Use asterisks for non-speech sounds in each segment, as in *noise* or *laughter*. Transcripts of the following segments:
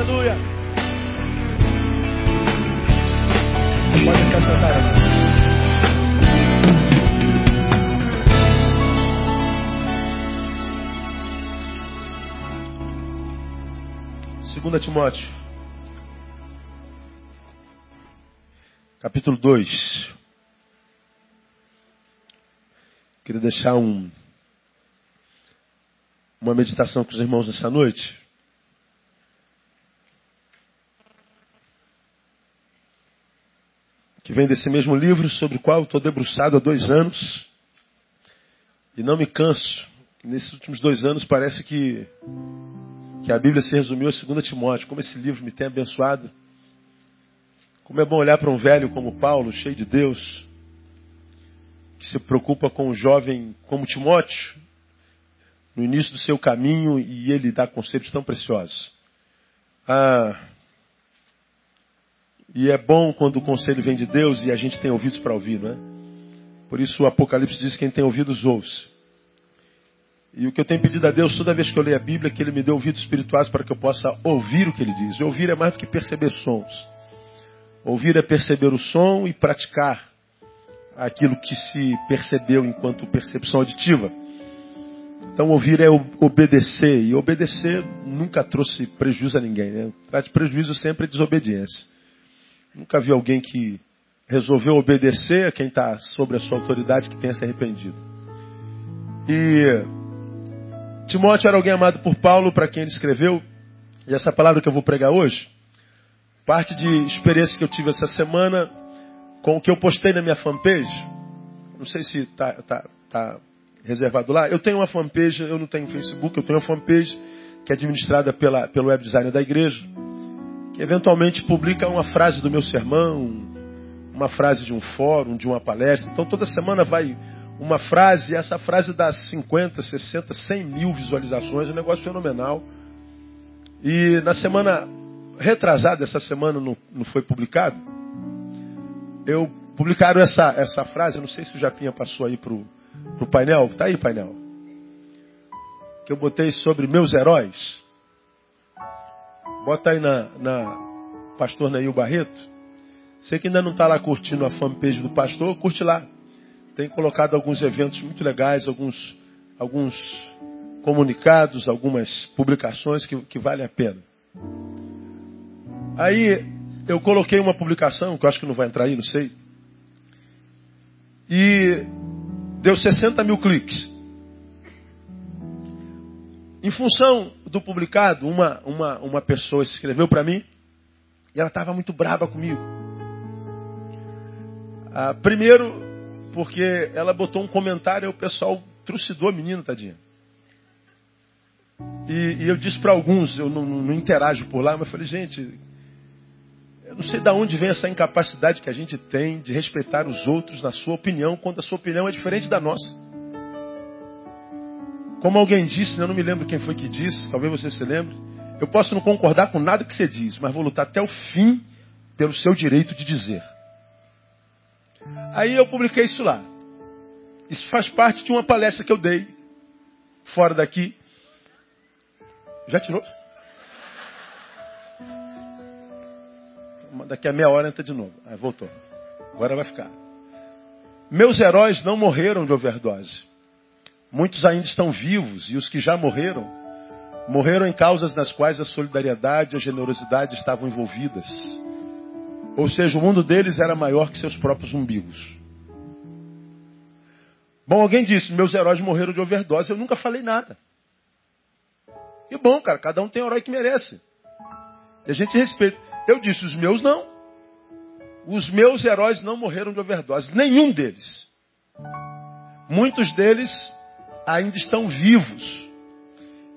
aleluia. Pode ficar sentado. Segunda Timóteo, capítulo 2. Queria deixar um, uma meditação com os irmãos nessa noite. Que vem desse mesmo livro sobre o qual estou debruçado há dois anos. E não me canso. Nesses últimos dois anos parece que, que a Bíblia se resumiu a 2 Timóteo. Como esse livro me tem abençoado. Como é bom olhar para um velho como Paulo, cheio de Deus, que se preocupa com o jovem como Timóteo, no início do seu caminho, e ele dá conceitos tão preciosos. Ah, e é bom quando o conselho vem de Deus e a gente tem ouvidos para ouvir, não é? Por isso o Apocalipse diz que quem tem ouvidos ouve. E o que eu tenho pedido a Deus toda vez que eu leio a Bíblia é que Ele me dê ouvidos espirituais para que eu possa ouvir o que Ele diz. E ouvir é mais do que perceber sons. Ouvir é perceber o som e praticar aquilo que se percebeu enquanto percepção auditiva. Então, ouvir é obedecer, e obedecer nunca trouxe prejuízo a ninguém. Né? Traz prejuízo sempre a desobediência. Nunca vi alguém que resolveu obedecer a quem está sobre a sua autoridade que tenha se arrependido. E Timóteo era alguém amado por Paulo, para quem ele escreveu, e essa palavra que eu vou pregar hoje, parte de experiência que eu tive essa semana com o que eu postei na minha fanpage. Não sei se está tá, tá reservado lá. Eu tenho uma fanpage, eu não tenho Facebook, eu tenho uma fanpage que é administrada pela, pelo web designer da igreja, eventualmente publica uma frase do meu sermão, uma frase de um fórum, de uma palestra. Então toda semana vai uma frase, e essa frase dá 50, 60, 100 mil visualizações, um negócio fenomenal. E na semana retrasada, essa semana não, não foi publicado, eu publicaram essa, essa frase, não sei se o Japinha passou aí pro, pro painel. Tá aí, painel. Que eu botei sobre meus heróis. Bota aí na, na pastor Neil Barreto. Você que ainda não está lá curtindo a fanpage do pastor, curte lá. Tem colocado alguns eventos muito legais, alguns, alguns comunicados, algumas publicações que, que valem a pena. Aí eu coloquei uma publicação, que eu acho que não vai entrar aí, não sei. E deu 60 mil cliques. Em função do publicado, uma, uma, uma pessoa escreveu para mim e ela estava muito brava comigo. Ah, primeiro, porque ela botou um comentário e o pessoal trucidou a menina, tadinha. E, e eu disse para alguns, eu não, não, não interajo por lá, mas falei, gente, eu não sei de onde vem essa incapacidade que a gente tem de respeitar os outros na sua opinião, quando a sua opinião é diferente da nossa. Como alguém disse, eu não me lembro quem foi que disse, talvez você se lembre. Eu posso não concordar com nada que você diz, mas vou lutar até o fim pelo seu direito de dizer. Aí eu publiquei isso lá. Isso faz parte de uma palestra que eu dei, fora daqui. Já tirou? daqui a meia hora entra de novo. Aí voltou. Agora vai ficar. Meus heróis não morreram de overdose. Muitos ainda estão vivos e os que já morreram, morreram em causas nas quais a solidariedade e a generosidade estavam envolvidas. Ou seja, o mundo deles era maior que seus próprios umbigos. Bom, alguém disse, meus heróis morreram de overdose. Eu nunca falei nada. E bom, cara, cada um tem o herói que merece. E a gente respeita. Eu disse, os meus não. Os meus heróis não morreram de overdose. Nenhum deles. Muitos deles ainda estão vivos.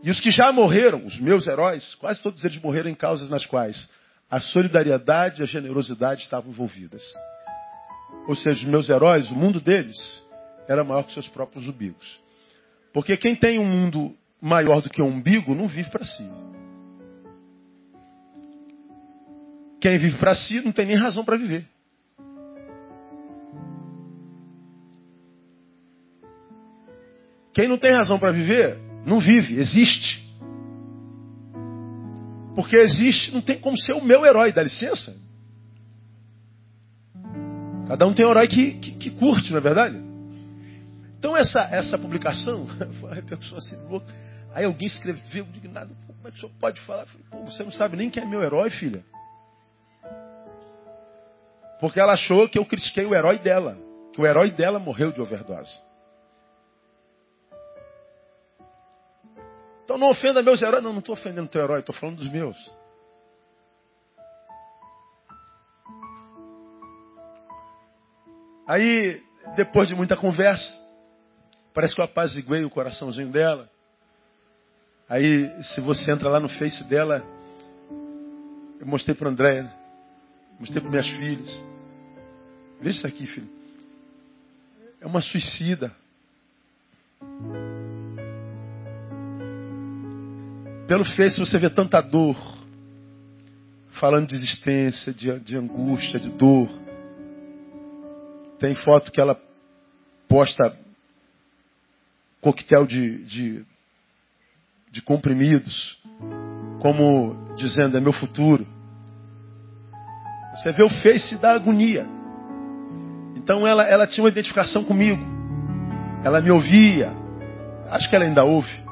E os que já morreram, os meus heróis, quase todos eles morreram em causas nas quais a solidariedade e a generosidade estavam envolvidas. Ou seja, os meus heróis, o mundo deles era maior que seus próprios umbigos. Porque quem tem um mundo maior do que um umbigo não vive para si. Quem vive para si não tem nem razão para viver. Quem não tem razão para viver, não vive, existe. Porque existe, não tem como ser o meu herói, dá licença. Cada um tem um herói que, que, que curte, não é verdade? Então essa, essa publicação *laughs* foi uma repercussão assim louca. Aí alguém escreveu, indignado, como é que o senhor pode falar? falei, Pô, você não sabe nem quem é meu herói, filha. Porque ela achou que eu critiquei o herói dela. Que o herói dela morreu de overdose. Então não ofenda meus heróis. Não, não estou ofendendo teu herói, estou falando dos meus. Aí, depois de muita conversa, parece que eu apaziguei o coraçãozinho dela. Aí, se você entra lá no Face dela, eu mostrei para o André, mostrei para minhas filhas. Veja isso aqui, filho. É uma suicida. Pelo Face você vê tanta dor. Falando de existência, de, de angústia, de dor. Tem foto que ela posta coquetel de, de, de comprimidos, como dizendo, é meu futuro. Você vê o Face da agonia. Então ela, ela tinha uma identificação comigo. Ela me ouvia. Acho que ela ainda ouve.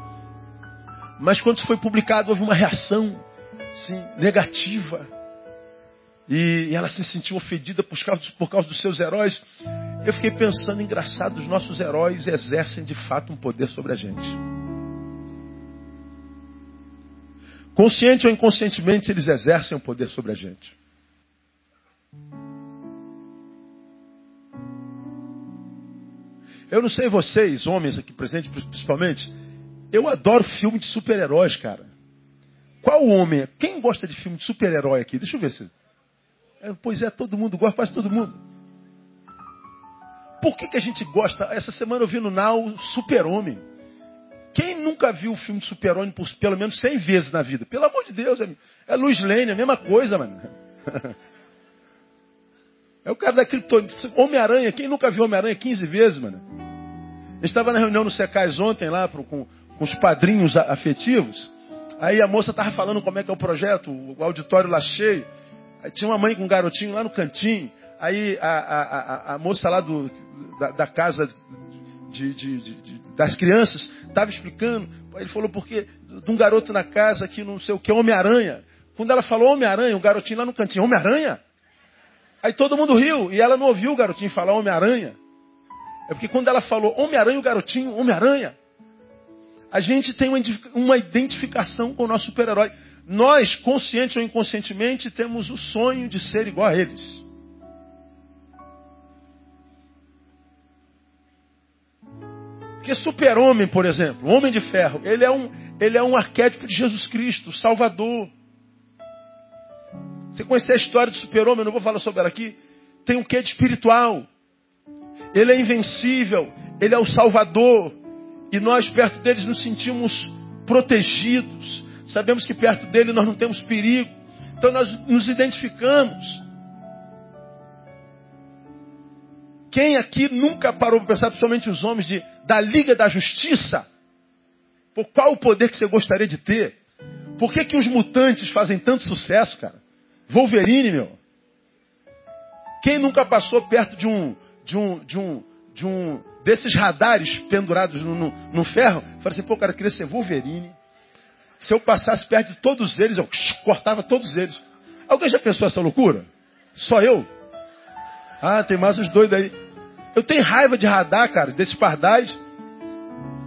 Mas quando isso foi publicado, houve uma reação assim, negativa. E, ela se sentiu ofendida por causa, por causa dos seus heróis. Eu fiquei pensando, engraçado, os nossos heróis exercem de fato um poder sobre a gente. Consciente ou inconscientemente, eles exercem um poder sobre a gente. Eu não sei vocês, homens aqui presentes principalmente, eu adoro filme de super-heróis, cara. Qual homem? Quem gosta de filme de super-herói aqui? Deixa eu ver se. É, pois é, todo mundo gosta, quase todo mundo. Por que, que a gente gosta? Essa semana eu vi no Now Super-Homem. Quem nunca viu o filme de Super-Homem pelo menos 100 vezes na vida? Pelo amor de Deus, é, é Luiz Lane, a mesma coisa, mano. *laughs* É o cara da criptonita. Homem-Aranha, quem nunca viu Homem-Aranha 15 vezes, mano? Eu estava na reunião no Secais ontem lá com, com os padrinhos afetivos. Aí a moça estava falando como é que é o projeto, o auditório lá cheio. Aí tinha uma mãe com um garotinho lá no cantinho. Aí a, a, a, a moça lá do, da, da casa de, de, de, das crianças estava explicando. Ele falou porque de um garoto na casa que não sei o que, Homem-Aranha. Quando ela falou Homem-Aranha, o garotinho lá no cantinho, Homem-Aranha? Aí todo mundo riu e ela não ouviu o garotinho falar Homem-Aranha. É porque quando ela falou Homem-Aranha, o garotinho, Homem-Aranha, a gente tem uma identificação com o nosso super-herói. Nós, consciente ou inconscientemente, temos o sonho de ser igual a eles. Porque super-homem, por exemplo, o homem de ferro, ele é, um, ele é um arquétipo de Jesus Cristo, Salvador. Você conhecer a história do super-homem, não vou falar sobre ela aqui, tem um quê de espiritual. Ele é invencível, ele é o Salvador. E nós, perto deles, nos sentimos protegidos. Sabemos que perto dele nós não temos perigo. Então nós nos identificamos. Quem aqui nunca parou para pensar, principalmente os homens de, da Liga da Justiça? Por qual o poder que você gostaria de ter? Por que, que os mutantes fazem tanto sucesso, cara? Wolverine, meu. Quem nunca passou perto de um, de um, de um, de um desses radares pendurados no, no, no ferro. Falei assim, pô, cara, eu queria ser Wolverine. Se eu passasse perto de todos eles, eu *sniffs* cortava todos eles. Alguém já pensou essa loucura? Só eu? Ah, tem mais uns doidos aí. Eu tenho raiva de radar, cara, desses pardais.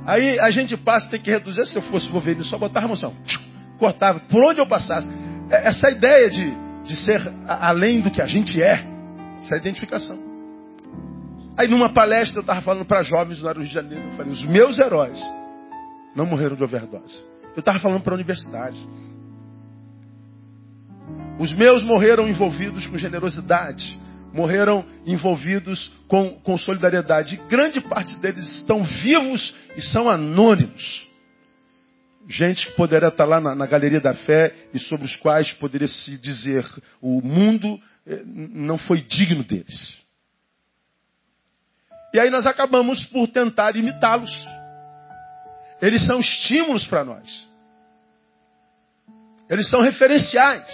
Aí a gente passa, tem que reduzir. Se eu fosse Wolverine, só botava a moção. *sniffs* Cortava. Por onde eu passasse. É, essa ideia de, de ser além do que a gente é. Essa é identificação. Aí numa palestra eu estava falando para jovens lá no Rio de Janeiro, eu falei, os meus heróis não morreram de overdose. Eu estava falando para a universidade. Os meus morreram envolvidos com generosidade, morreram envolvidos com, com solidariedade. E grande parte deles estão vivos e são anônimos. Gente que poderia estar lá na, na galeria da fé e sobre os quais poderia se dizer o mundo eh, não foi digno deles. E aí nós acabamos por tentar imitá-los. Eles são estímulos para nós. Eles são referenciais.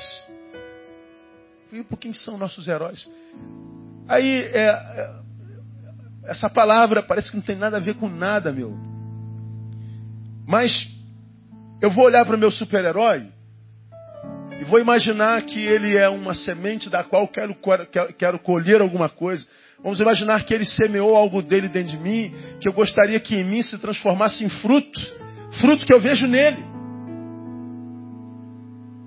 E por quem são nossos heróis? Aí, é, é, essa palavra parece que não tem nada a ver com nada, meu. Mas eu vou olhar para o meu super-herói e vou imaginar que ele é uma semente da qual quero, quero, colher alguma coisa. Vamos imaginar que ele semeou algo dele dentro de mim, que eu gostaria que em mim se transformasse em fruto, fruto que eu vejo nele.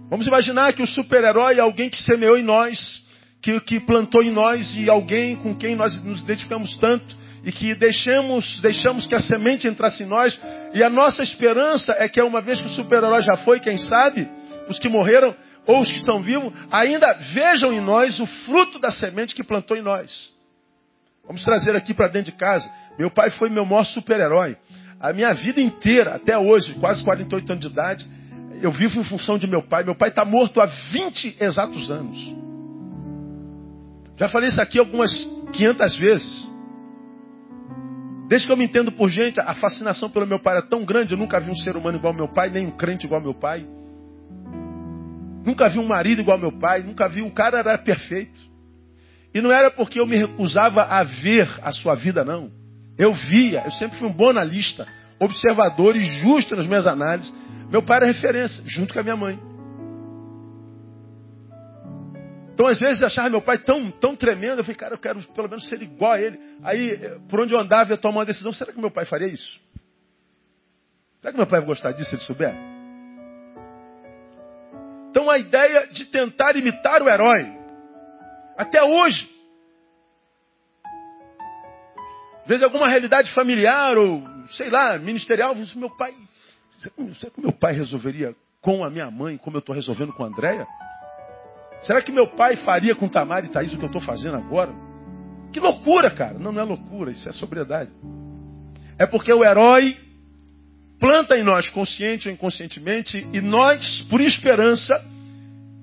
Vamos imaginar que o super-herói é alguém que semeou em nós, que, que plantou em nós e alguém com quem nós nos identificamos tanto e que deixamos, deixamos que a semente entrasse em nós. E a nossa esperança é que uma vez que o super-herói já foi, quem sabe, os que morreram ou os que estão vivos, ainda vejam em nós o fruto da semente que plantou em nós. Vamos trazer aqui para dentro de casa. Meu pai foi meu maior super-herói. A minha vida inteira, até hoje, quase 48 anos de idade, eu vivo em função de meu pai. Meu pai está morto há 20 exatos anos. Já falei isso aqui algumas 500 vezes. Desde que eu me entendo por gente, a fascinação pelo meu pai é tão grande. Eu nunca vi um ser humano igual ao meu pai, nem um crente igual ao meu pai. Nunca vi um marido igual meu pai. Nunca vi um cara era perfeito. E não era porque eu me recusava a ver a sua vida, não. Eu via. Eu sempre fui um bom analista, observador e justo nas minhas análises. Meu pai era referência, junto com a minha mãe. Então, às vezes, eu achava meu pai tão, tão tremendo, eu falei, cara, eu quero pelo menos ser igual a ele. Aí, por onde eu andava, eu tomava uma decisão, será que meu pai faria isso? Será que meu pai vai gostar disso se ele souber? Então, a ideia de tentar imitar o herói, até hoje, às vezes alguma realidade familiar ou, sei lá, ministerial, meu pai, será que meu pai resolveria com a minha mãe como eu estou resolvendo com a Andréia? Será que meu pai faria com Tamara e Thaís o que eu estou fazendo agora? Que loucura, cara. Não, não é loucura, isso é sobriedade. É porque o herói planta em nós, consciente ou inconscientemente, e nós, por esperança,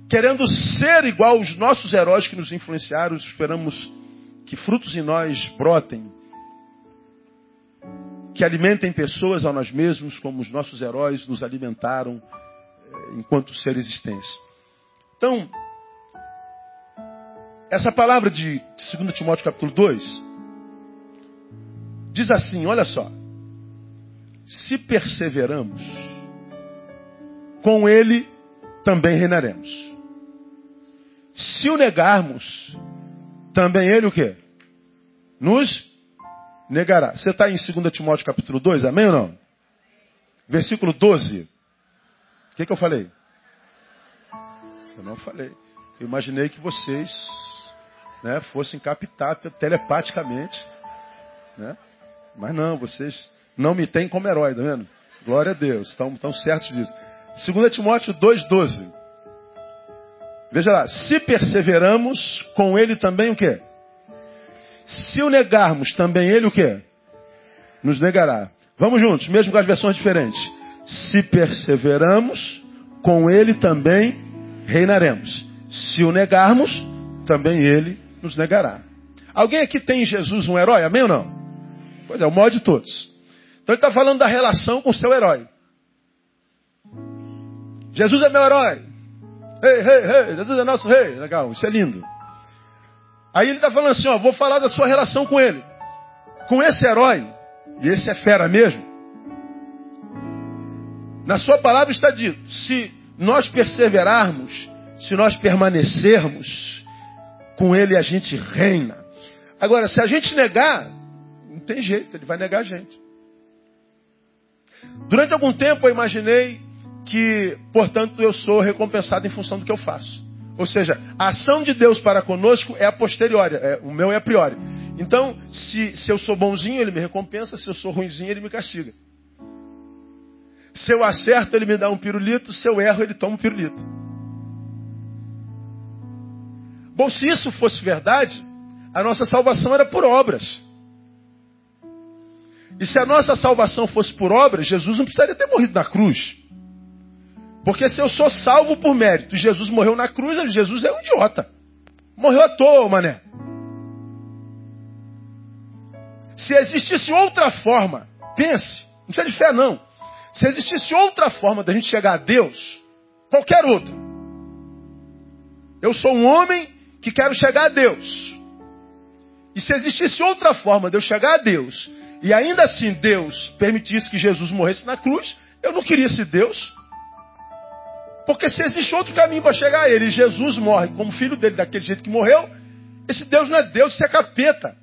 querendo ser igual aos nossos heróis que nos influenciaram, esperamos que frutos em nós brotem, que alimentem pessoas a nós mesmos, como os nossos heróis nos alimentaram eh, enquanto ser existência. Então, essa palavra de 2 Timóteo capítulo 2 diz assim, olha só. Se perseveramos, com ele também reinaremos. Se o negarmos, também ele o quê? Nos negará. Você está em 2 Timóteo capítulo 2, amém ou não? Versículo 12. O que, que eu falei? Eu não falei. Eu imaginei que vocês né, fossem captar telepaticamente. Né? Mas não, vocês não me têm como herói, tá vendo? Glória a Deus, estão, estão certos disso. 2 Timóteo 2,12. Veja lá, se perseveramos, com ele também o quê? Se o negarmos, também ele o quê? Nos negará. Vamos juntos, mesmo com as versões diferentes. Se perseveramos, com ele também reinaremos. Se o negarmos, também ele nos negará. Alguém aqui tem em Jesus um herói? Amém ou não? Pois é, o maior de todos. Então ele está falando da relação com o seu herói. Jesus é meu herói. Ei, ei, ei, Jesus é nosso rei. Legal, isso é lindo. Aí ele está falando assim, ó, vou falar da sua relação com ele. Com esse herói, e esse é fera mesmo. Na sua palavra está dito, se nós perseverarmos, se nós permanecermos, com ele a gente reina. Agora, se a gente negar, não tem jeito, ele vai negar a gente. Durante algum tempo eu imaginei que, portanto, eu sou recompensado em função do que eu faço. Ou seja, a ação de Deus para conosco é a posteriori, é, o meu é a priori. Então, se, se eu sou bonzinho, ele me recompensa, se eu sou ruimzinho, ele me castiga. Se eu acerto, ele me dá um pirulito, se eu erro, ele toma um pirulito. Bom, se isso fosse verdade, a nossa salvação era por obras. E se a nossa salvação fosse por obras, Jesus não precisaria ter morrido na cruz. Porque se eu sou salvo por mérito, Jesus morreu na cruz, Jesus é um idiota. Morreu à toa, mané. Se existisse outra forma, pense, não precisa de fé não. Se existisse outra forma da gente chegar a Deus, qualquer outro. Eu sou um homem que quero chegar a Deus. E se existisse outra forma de eu chegar a Deus, e ainda assim Deus permitisse que Jesus morresse na cruz, eu não queria esse Deus. Porque se existe outro caminho para chegar a Ele, e Jesus morre como filho dele daquele jeito que morreu, esse Deus não é Deus, isso é capeta.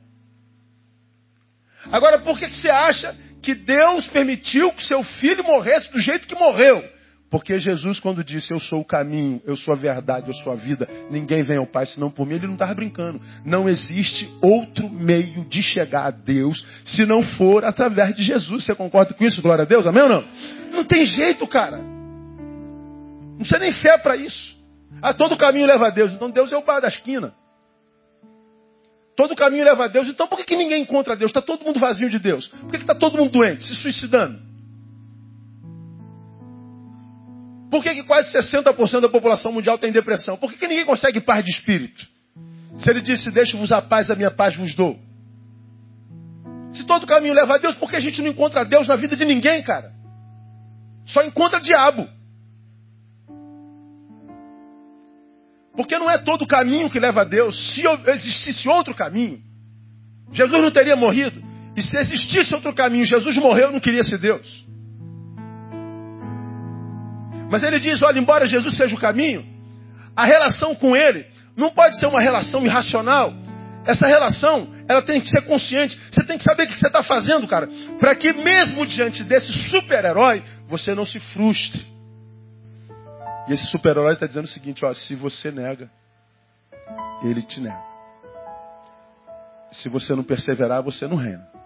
Agora, por que, que você acha que Deus permitiu que seu filho morresse do jeito que morreu? Porque Jesus, quando disse, Eu sou o caminho, eu sou a verdade, eu sou a vida, ninguém vem ao Pai senão por mim, ele não estava brincando. Não existe outro meio de chegar a Deus se não for através de Jesus. Você concorda com isso? Glória a Deus, amém ou não? Não tem jeito, cara. Não precisa nem fé para isso. Ah, todo caminho leva a Deus. Então Deus é o bar da esquina. Todo caminho leva a Deus. Então por que, que ninguém encontra Deus? Está todo mundo vazio de Deus. Por que está todo mundo doente, se suicidando? Por que, que quase 60% da população mundial tem depressão? Por que, que ninguém consegue paz de espírito? Se ele disse, deixo-vos a paz, a minha paz vos dou. Se todo caminho leva a Deus, por que a gente não encontra Deus na vida de ninguém, cara? Só encontra diabo. Porque não é todo caminho que leva a Deus. Se existisse outro caminho, Jesus não teria morrido. E se existisse outro caminho, Jesus morreu, não queria ser Deus. Mas ele diz: olha, embora Jesus seja o caminho, a relação com ele não pode ser uma relação irracional. Essa relação, ela tem que ser consciente. Você tem que saber o que você está fazendo, cara. Para que mesmo diante desse super-herói, você não se frustre. E esse super-herói está dizendo o seguinte: ó, se você nega, ele te nega. Se você não perseverar, você não reina.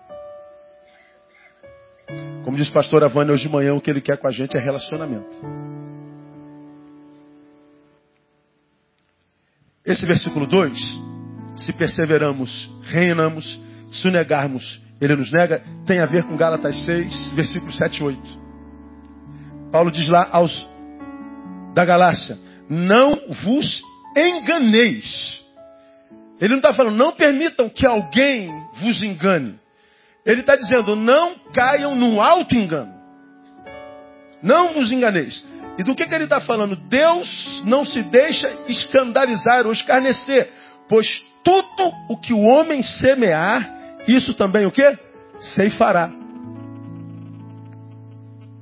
Como diz o pastor Avânia hoje de manhã, o que ele quer com a gente é relacionamento. Esse versículo 2, se perseveramos, reinamos, se o negarmos, ele nos nega, tem a ver com Gálatas 6, versículos 7 e 8. Paulo diz lá aos da Galácia, não vos enganeis. Ele não está falando, não permitam que alguém vos engane. Ele está dizendo, não caiam no alto engano. Não vos enganeis. E do que, que ele está falando? Deus não se deixa escandalizar ou escarnecer, pois tudo o que o homem semear, isso também o que? Ceifará.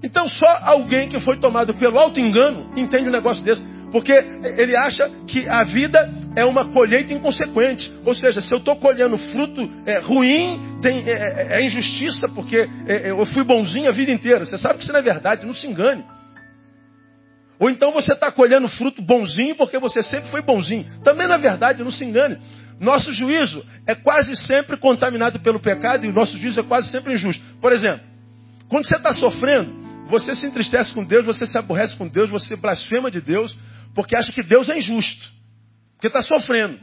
Então só alguém que foi tomado pelo alto engano entende um negócio desse. Porque ele acha que a vida é uma colheita inconsequente. Ou seja, se eu estou colhendo fruto é, ruim, tem, é, é, é injustiça, porque é, é, eu fui bonzinho a vida inteira. Você sabe que isso não é verdade, não se engane. Ou então você está colhendo fruto bonzinho porque você sempre foi bonzinho. Também não é verdade, não se engane. Nosso juízo é quase sempre contaminado pelo pecado e o nosso juízo é quase sempre injusto. Por exemplo, quando você está sofrendo, você se entristece com Deus, você se aborrece com Deus, você blasfema de Deus, porque acha que Deus é injusto. Porque está sofrendo.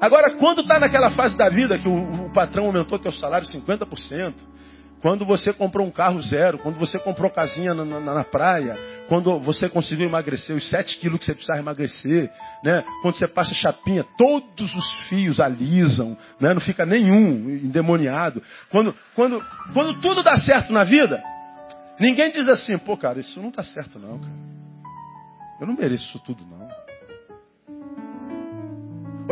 Agora, quando está naquela fase da vida que o, o patrão aumentou teu salário 50%, quando você comprou um carro zero, quando você comprou casinha na, na, na, praia, quando você conseguiu emagrecer os 7 quilos que você precisava emagrecer, né? quando você passa chapinha, todos os fios alisam, né? não fica nenhum endemoniado. Quando, quando, quando tudo dá certo na vida, ninguém diz assim, pô cara, isso não está certo não, cara. Eu não mereço isso tudo, não.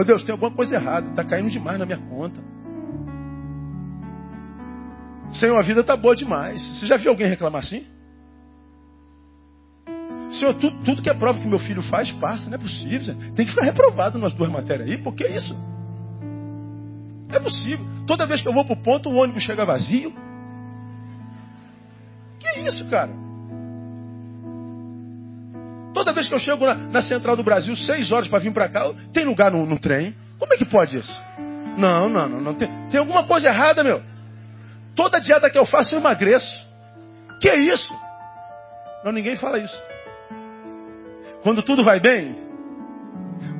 Ô Deus, tem alguma coisa errada. Está caindo demais na minha conta. Senhor, a vida está boa demais. Você já viu alguém reclamar assim? Senhor, tudo, tudo que é prova que meu filho faz, passa. Não é possível. Senhor. Tem que ficar reprovado nas duas matérias aí. Por que isso? Não é possível. Toda vez que eu vou para o ponto, o ônibus chega vazio. Que isso, cara? Toda vez que eu chego na, na Central do Brasil, seis horas para vir para cá, tem lugar no, no, trem? Como é que pode isso? Não, não, não. não. Tem, tem alguma coisa errada, meu. Toda dieta que eu faço, eu emagreço. Que é isso? Não, ninguém fala isso. Quando tudo vai bem,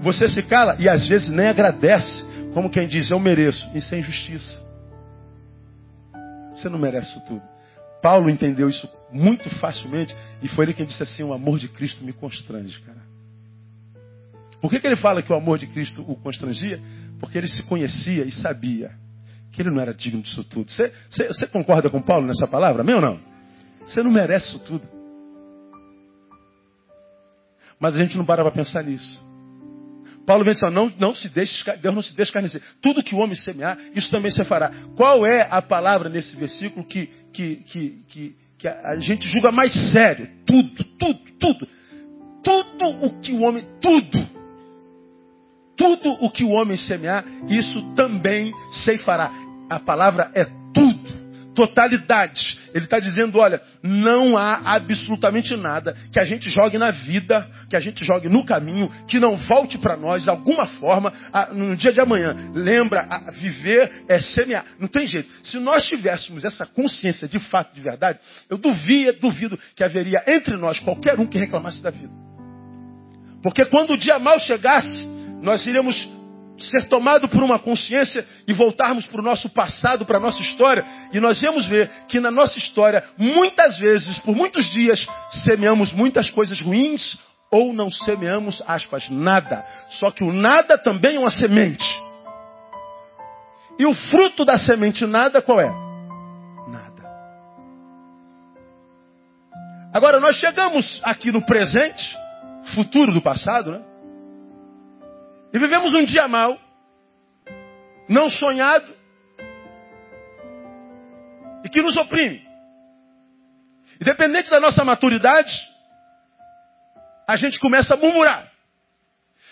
você se cala e às vezes nem agradece. Como quem diz, eu mereço. Isso é injustiça. Você não merece isso tudo. Paulo entendeu isso muito facilmente e foi ele quem disse assim: o amor de Cristo me constrange, cara. Por que, que ele fala que o amor de Cristo o constrangia? Porque ele se conhecia e sabia que ele não era digno disso tudo. Você, concorda com Paulo nessa palavra? Amém ou não? Você não merece isso tudo. Mas a gente não para para pensar nisso. Paulo vem não, não se deixe, Deus não se deixa escarnecer. Tudo que o homem semear, isso também se fará. Qual é a palavra nesse versículo que, que, que, que, que a gente julga mais sério? Tudo, tudo, tudo. Tudo o que o homem, tudo. Tudo o que o homem semear, isso também se fará. A palavra é tudo totalidade. Ele está dizendo: olha, não há absolutamente nada que a gente jogue na vida, que a gente jogue no caminho, que não volte para nós de alguma forma a, no dia de amanhã. Lembra, a, viver é semear. Não tem jeito. Se nós tivéssemos essa consciência de fato, de verdade, eu duvido, duvido que haveria entre nós qualquer um que reclamasse da vida. Porque quando o dia mal chegasse, nós iríamos ser tomado por uma consciência e voltarmos para o nosso passado, para a nossa história, e nós vamos ver que na nossa história, muitas vezes, por muitos dias, semeamos muitas coisas ruins ou não semeamos, aspas, nada. Só que o nada também é uma semente. E o fruto da semente nada qual é? Nada. Agora nós chegamos aqui no presente, futuro do passado, né? E vivemos um dia mal, não sonhado, e que nos oprime. Independente da nossa maturidade, a gente começa a murmurar.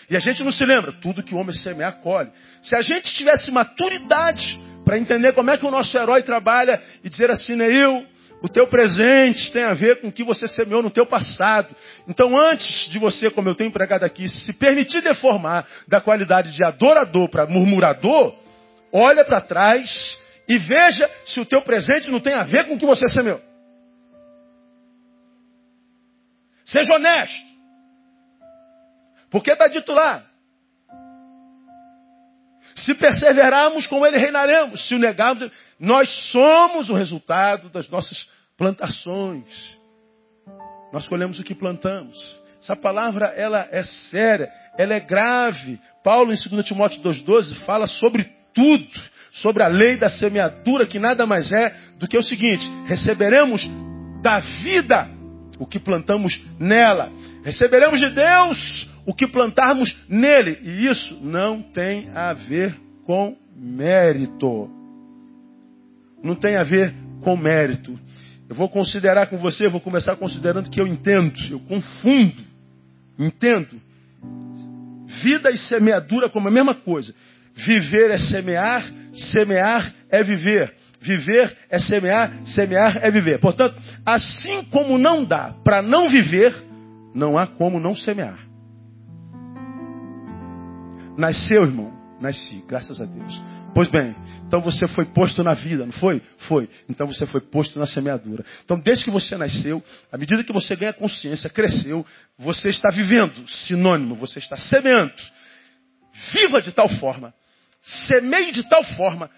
E a gente não se lembra, tudo que o homem semeia colhe. Se a gente tivesse maturidade para entender como é que o nosso herói trabalha e dizer assim, né, eu o teu presente tem a ver com o que você semeou no teu passado. Então, antes de você, como eu tenho pregado aqui, se permitir deformar da qualidade de adorador para murmurador, olha para trás e veja se o teu presente não tem a ver com o que você semeou. Seja honesto. Porque está dito lá. Se perseverarmos, com ele reinaremos. Se o negarmos, nós somos o resultado das nossas plantações. Nós colhemos o que plantamos. Essa palavra, ela é séria, ela é grave. Paulo, em 2 Timóteo 2,12, fala sobre tudo, sobre a lei da semeadura, que nada mais é do que o seguinte: receberemos da vida o que plantamos nela. Receberemos de Deus o que plantarmos nele. E isso não tem a ver com mérito. Não tem a ver com mérito. Eu vou considerar com você, vou começar considerando que eu entendo, eu confundo, entendo. Vida e semeadura como a mesma coisa. Viver é semear, semear é viver. Viver é semear, semear é viver. Portanto, assim como não dá para não viver, não há como não semear. Nasceu, irmão? Nasci, graças a Deus. Pois bem, então você foi posto na vida, não foi? Foi. Então você foi posto na semeadura. Então, desde que você nasceu, à medida que você ganha consciência, cresceu, você está vivendo, sinônimo, você está semeando. Viva de tal forma, semeie de tal forma,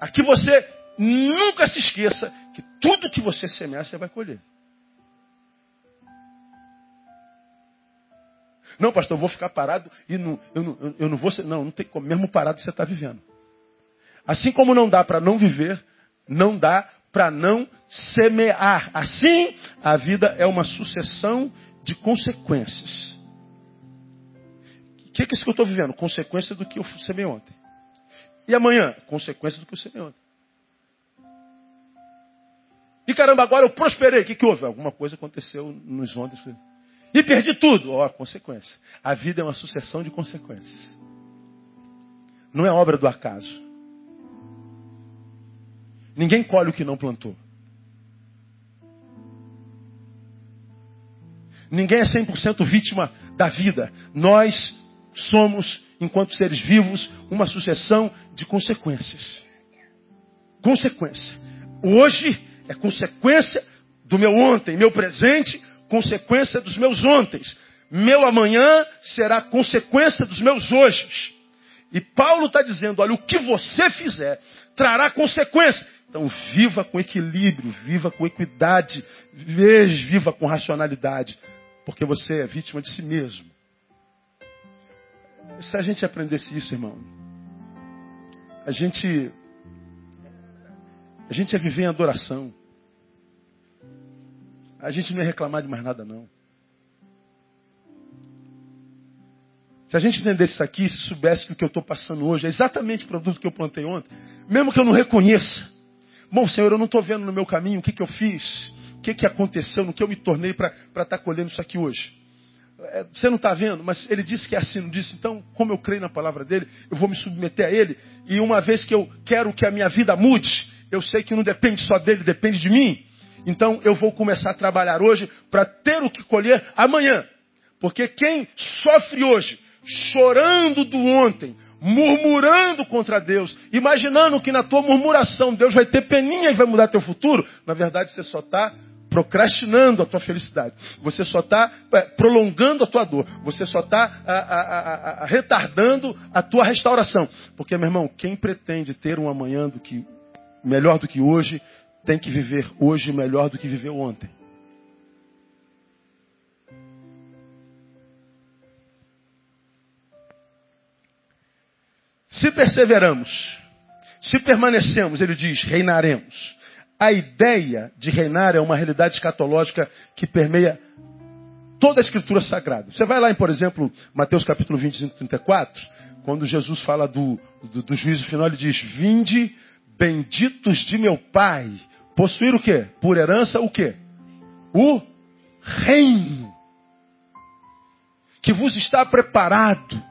a que você nunca se esqueça que tudo que você semear, você vai colher. Não, pastor, eu vou ficar parado e não, eu, não, eu não vou ser. Não, não tem como. Mesmo parado você está vivendo. Assim como não dá para não viver, não dá para não semear. Assim, a vida é uma sucessão de consequências. O que é isso que eu estou vivendo? Consequência do que eu semei ontem. E amanhã? Consequência do que eu semei ontem. E caramba, agora eu prosperei. O que, que houve? Alguma coisa aconteceu nos ontem. E perdi tudo. Ó, oh, consequência. A vida é uma sucessão de consequências. Não é obra do acaso. Ninguém colhe o que não plantou. Ninguém é 100% vítima da vida. Nós somos, enquanto seres vivos, uma sucessão de consequências. Consequência. Hoje é consequência do meu ontem, meu presente, consequência dos meus ontens. Meu amanhã será consequência dos meus hoje. E Paulo está dizendo: olha, o que você fizer trará consequência. Então viva com equilíbrio, viva com equidade, viva com racionalidade, porque você é vítima de si mesmo. Se a gente aprendesse isso, irmão, a gente a gente ia viver em adoração a gente não ia reclamar de mais nada, não. Se a gente entendesse isso aqui, se soubesse que o que eu estou passando hoje é exatamente o produto que eu plantei ontem, mesmo que eu não reconheça, bom Senhor, eu não estou vendo no meu caminho o que, que eu fiz, o que, que aconteceu, no que eu me tornei para estar tá colhendo isso aqui hoje. É, você não está vendo, mas ele disse que é assim, não disse. Então, como eu creio na palavra dele, eu vou me submeter a ele. E uma vez que eu quero que a minha vida mude, eu sei que não depende só dele, depende de mim. Então, eu vou começar a trabalhar hoje para ter o que colher amanhã. Porque quem sofre hoje, chorando do ontem, murmurando contra Deus, imaginando que na tua murmuração Deus vai ter peninha e vai mudar teu futuro, na verdade você só está procrastinando a tua felicidade. Você só está é, prolongando a tua dor. Você só está retardando a tua restauração. Porque, meu irmão, quem pretende ter um amanhã do que, melhor do que hoje, tem que viver hoje melhor do que viveu ontem. Se perseveramos, se permanecemos, ele diz, reinaremos. A ideia de reinar é uma realidade escatológica que permeia toda a escritura sagrada. Você vai lá em, por exemplo, Mateus capítulo 25, 34, quando Jesus fala do, do, do juízo final, ele diz, vinde benditos de meu Pai, possuir o quê? Por herança o quê? O reino que vos está preparado.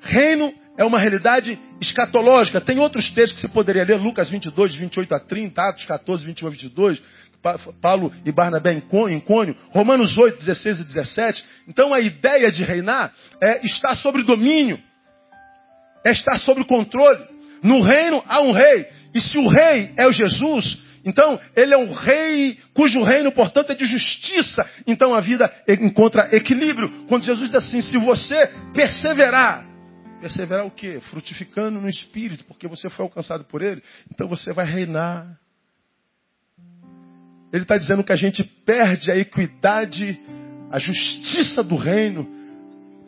Reino é uma realidade escatológica. Tem outros textos que você poderia ler, Lucas 22, 28 a 30, Atos 14, 21 a 22, Paulo e Barnabé em Cônio, Romanos 8, 16 e 17. Então a ideia de reinar é estar sobre domínio, é estar sobre controle. No reino há um rei, e se o rei é o Jesus, então ele é um rei cujo reino, portanto, é de justiça. Então a vida encontra equilíbrio. Quando Jesus diz assim: se você perseverar, Perseverar o quê? Frutificando no Espírito, porque você foi alcançado por Ele. Então você vai reinar. Ele está dizendo que a gente perde a equidade, a justiça do reino,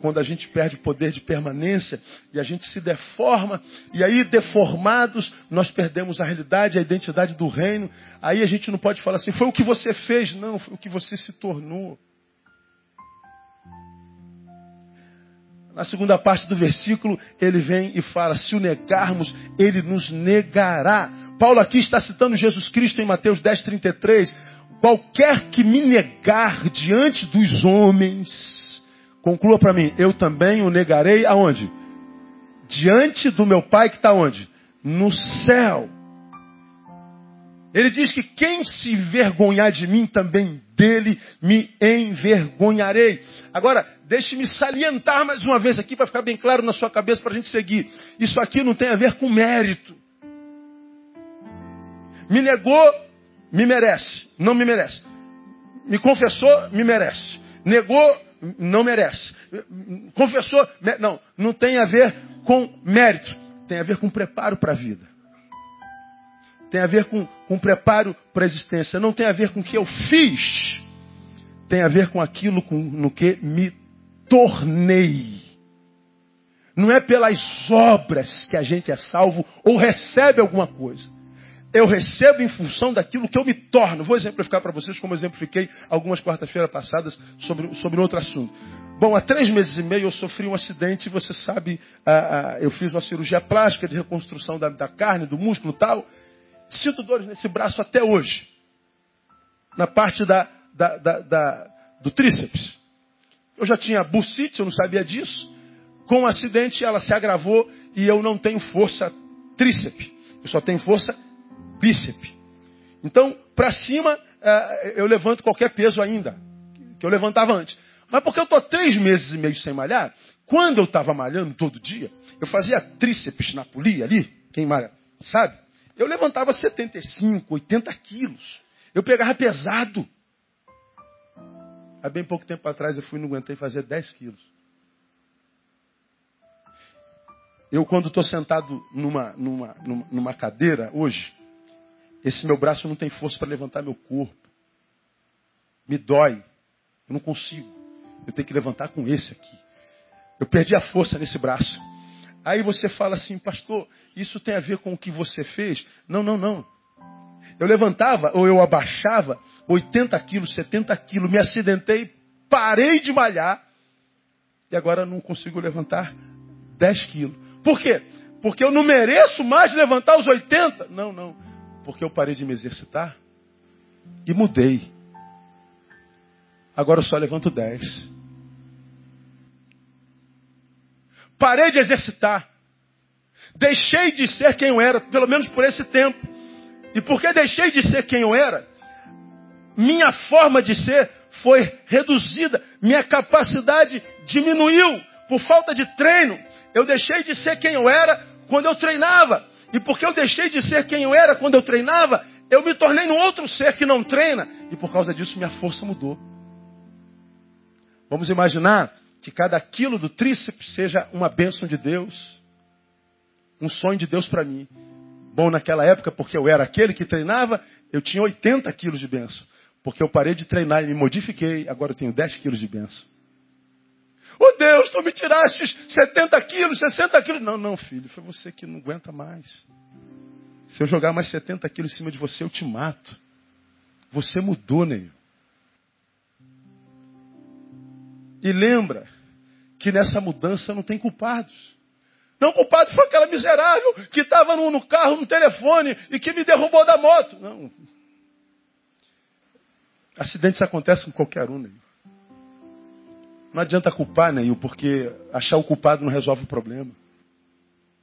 quando a gente perde o poder de permanência e a gente se deforma, e aí, deformados, nós perdemos a realidade, a identidade do reino. Aí a gente não pode falar assim, foi o que você fez, não, foi o que você se tornou. Na segunda parte do versículo, ele vem e fala: se o negarmos, ele nos negará. Paulo aqui está citando Jesus Cristo em Mateus 10, 33. Qualquer que me negar diante dos homens, conclua para mim, eu também o negarei aonde? Diante do meu Pai que está onde? No céu. Ele diz que quem se envergonhar de mim, também dele me envergonharei. Agora, deixe-me salientar mais uma vez aqui para ficar bem claro na sua cabeça para a gente seguir. Isso aqui não tem a ver com mérito. Me negou, me merece. Não me merece. Me confessou, me merece. Negou, não merece. Confessou, não. Não tem a ver com mérito. Tem a ver com preparo para a vida. Tem a ver com, com preparo para a existência. Não tem a ver com o que eu fiz. Tem a ver com aquilo com, no que me tornei. Não é pelas obras que a gente é salvo ou recebe alguma coisa. Eu recebo em função daquilo que eu me torno. Vou exemplificar para vocês como exemplifiquei algumas quarta-feiras passadas sobre, sobre outro assunto. Bom, há três meses e meio eu sofri um acidente, você sabe, eu fiz uma cirurgia plástica de reconstrução da, da carne, do músculo tal. Sinto dores nesse braço até hoje. Na parte da, da, da, do tríceps. Eu já tinha bursite, eu não sabia disso. Com o acidente ela se agravou e eu não tenho força tríceps. Eu só tenho força bíceps. Então, para cima, eh, eu levanto qualquer peso ainda, que eu levantava antes. Mas porque eu estou três meses e meio sem malhar, quando eu estava malhando todo dia, eu fazia tríceps na polia ali, quem malha sabe? Eu levantava 75, 80 quilos. Eu pegava pesado. Há bem pouco tempo atrás eu fui e não aguentei fazer 10 quilos. Eu, quando estou sentado numa, numa, numa cadeira hoje, esse meu braço não tem força para levantar meu corpo. Me dói. Eu não consigo. Eu tenho que levantar com esse aqui. Eu perdi a força nesse braço. Aí você fala assim, pastor, isso tem a ver com o que você fez? Não, não, não. Eu levantava ou eu abaixava 80 quilos, 70 quilos, me acidentei, parei de malhar, e agora não consigo levantar 10 quilos. Por quê? Porque eu não mereço mais levantar os 80? Não, não. Porque eu parei de me exercitar e mudei. Agora eu só levanto 10. Parei de exercitar. Deixei de ser quem eu era, pelo menos por esse tempo. E porque deixei de ser quem eu era, minha forma de ser foi reduzida, minha capacidade diminuiu por falta de treino. Eu deixei de ser quem eu era quando eu treinava. E porque eu deixei de ser quem eu era quando eu treinava, eu me tornei um outro ser que não treina. E por causa disso, minha força mudou. Vamos imaginar que cada quilo do tríceps seja uma bênção de Deus, um sonho de Deus para mim. Bom, naquela época, porque eu era aquele que treinava, eu tinha 80 quilos de bênção. Porque eu parei de treinar e me modifiquei, agora eu tenho 10 quilos de bênção. Oh Deus, tu me tiraste 70 quilos, 60 quilos. Não, não, filho, foi você que não aguenta mais. Se eu jogar mais 70 quilos em cima de você, eu te mato. Você mudou, Neil. E lembra que nessa mudança não tem culpados. Não, culpado foi aquela miserável que estava no, no, carro, no telefone e que me derrubou da moto. Não. Acidentes acontecem com qualquer um, Neil. Não adianta culpar, Neil, porque achar o culpado não resolve o problema.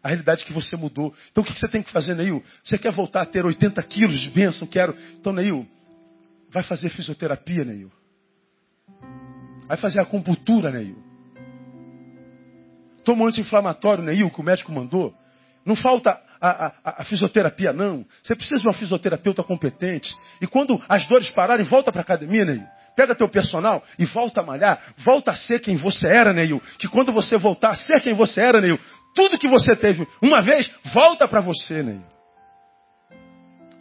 A realidade é que você mudou. Então o que você tem que fazer, Neil? Você quer voltar a ter 80 quilos de bênção? Quero. Então, Neil, vai fazer fisioterapia, Neil. Vai fazer acupuntura, Neil. Toma um anti-inflamatório, Neil, que o médico mandou. Não falta a, a, a, fisioterapia, não. Você precisa de uma fisioterapeuta competente. E quando as dores pararem, volta para a academia, Neil. Pega teu personal e volta a malhar. Volta a ser quem você era, Neil. Que quando você voltar a ser quem você era, Neil, tudo que você teve uma vez, volta para você, Neil.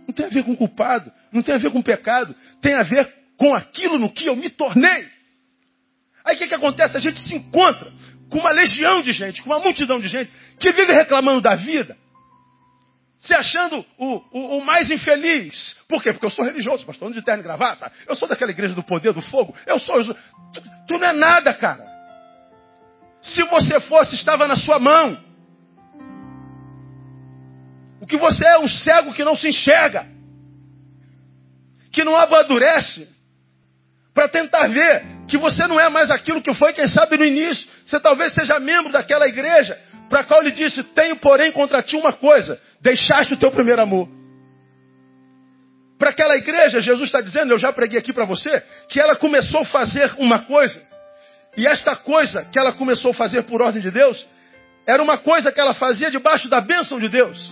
Não tem a ver com culpado. Não tem a ver com pecado. Tem a ver com aquilo no que eu me tornei. Aí o que, que acontece? A gente se encontra com uma legião de gente, com uma multidão de gente que vive reclamando da vida, se achando o, o, o, mais infeliz. Por quê? Porque eu sou religioso, pastor, de terno e gravata. Eu sou daquela igreja do poder do fogo. Eu sou. Eu sou tu, tu não é nada, cara. Se você fosse, estava na sua mão. O que você é um cego que não se enxerga, que não amadurece, para tentar ver que você não é mais aquilo que foi, quem sabe, no início. Você talvez seja membro daquela igreja para qual ele disse: Tenho, porém, contra ti uma coisa: deixaste o teu primeiro amor. Para aquela igreja, Jesus está dizendo, eu já preguei aqui para você, que ela começou a fazer uma coisa, e esta coisa que ela começou a fazer por ordem de Deus, era uma coisa que ela fazia debaixo da bênção de Deus.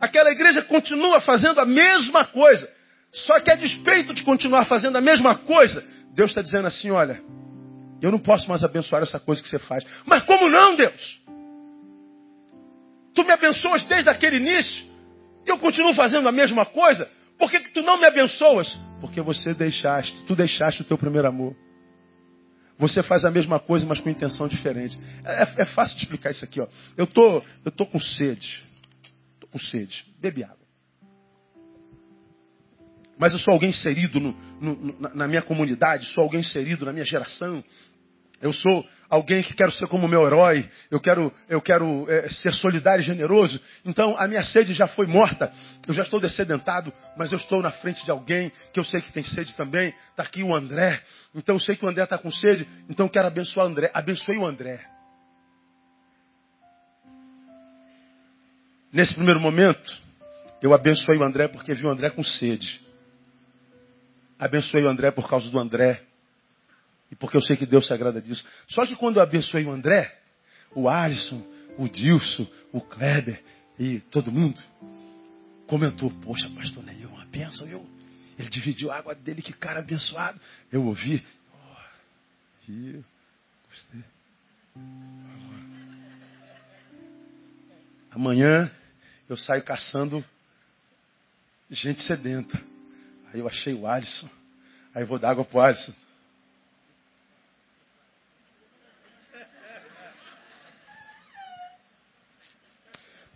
Aquela igreja continua fazendo a mesma coisa. Só que a despeito de continuar fazendo a mesma coisa, Deus está dizendo assim: olha, eu não posso mais abençoar essa coisa que você faz. Mas como não, Deus? Tu me abençoas desde aquele início e eu continuo fazendo a mesma coisa. Por que, que tu não me abençoas? Porque você deixaste, tu deixaste o teu primeiro amor. Você faz a mesma coisa, mas com intenção diferente. É, é, é fácil de explicar isso aqui. Ó. Eu tô, eu tô com sede. Tô com sede. Bebe água mas eu sou alguém inserido no, no, na minha comunidade, sou alguém inserido na minha geração. Eu sou alguém que quero ser como meu herói, eu quero, eu quero é, ser solidário e generoso. Então a minha sede já foi morta, eu já estou descedentado, mas eu estou na frente de alguém que eu sei que tem sede também. Está aqui o André, então eu sei que o André está com sede, então eu quero abençoar o André. Abençoe o André. Nesse primeiro momento, eu abençoei o André porque vi o André com sede. Abençoei o André por causa do André. E porque eu sei que Deus se agrada disso. Só que quando eu abençoei o André, o Alisson, o Dilson, o Kleber e todo mundo comentou, poxa, pastor Neil, uma benção, viu? Ele dividiu a água dele, que cara abençoado. Eu ouvi. Oh, e gostei. Amanhã eu saio caçando gente sedenta. Aí eu achei o Alisson. Aí eu vou dar água pro Alisson.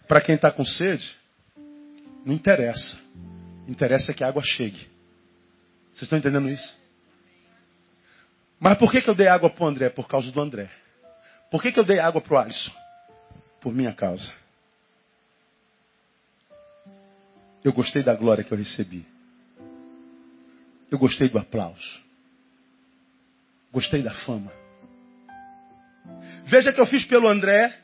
Para quem está com sede, não interessa. Interessa que a água chegue. Vocês estão entendendo isso? Mas por que, que eu dei água para o André? Por causa do André. Por que, que eu dei água para o Alisson? Por minha causa. Eu gostei da glória que eu recebi. Eu gostei do aplauso. Gostei da fama. Veja que eu fiz pelo André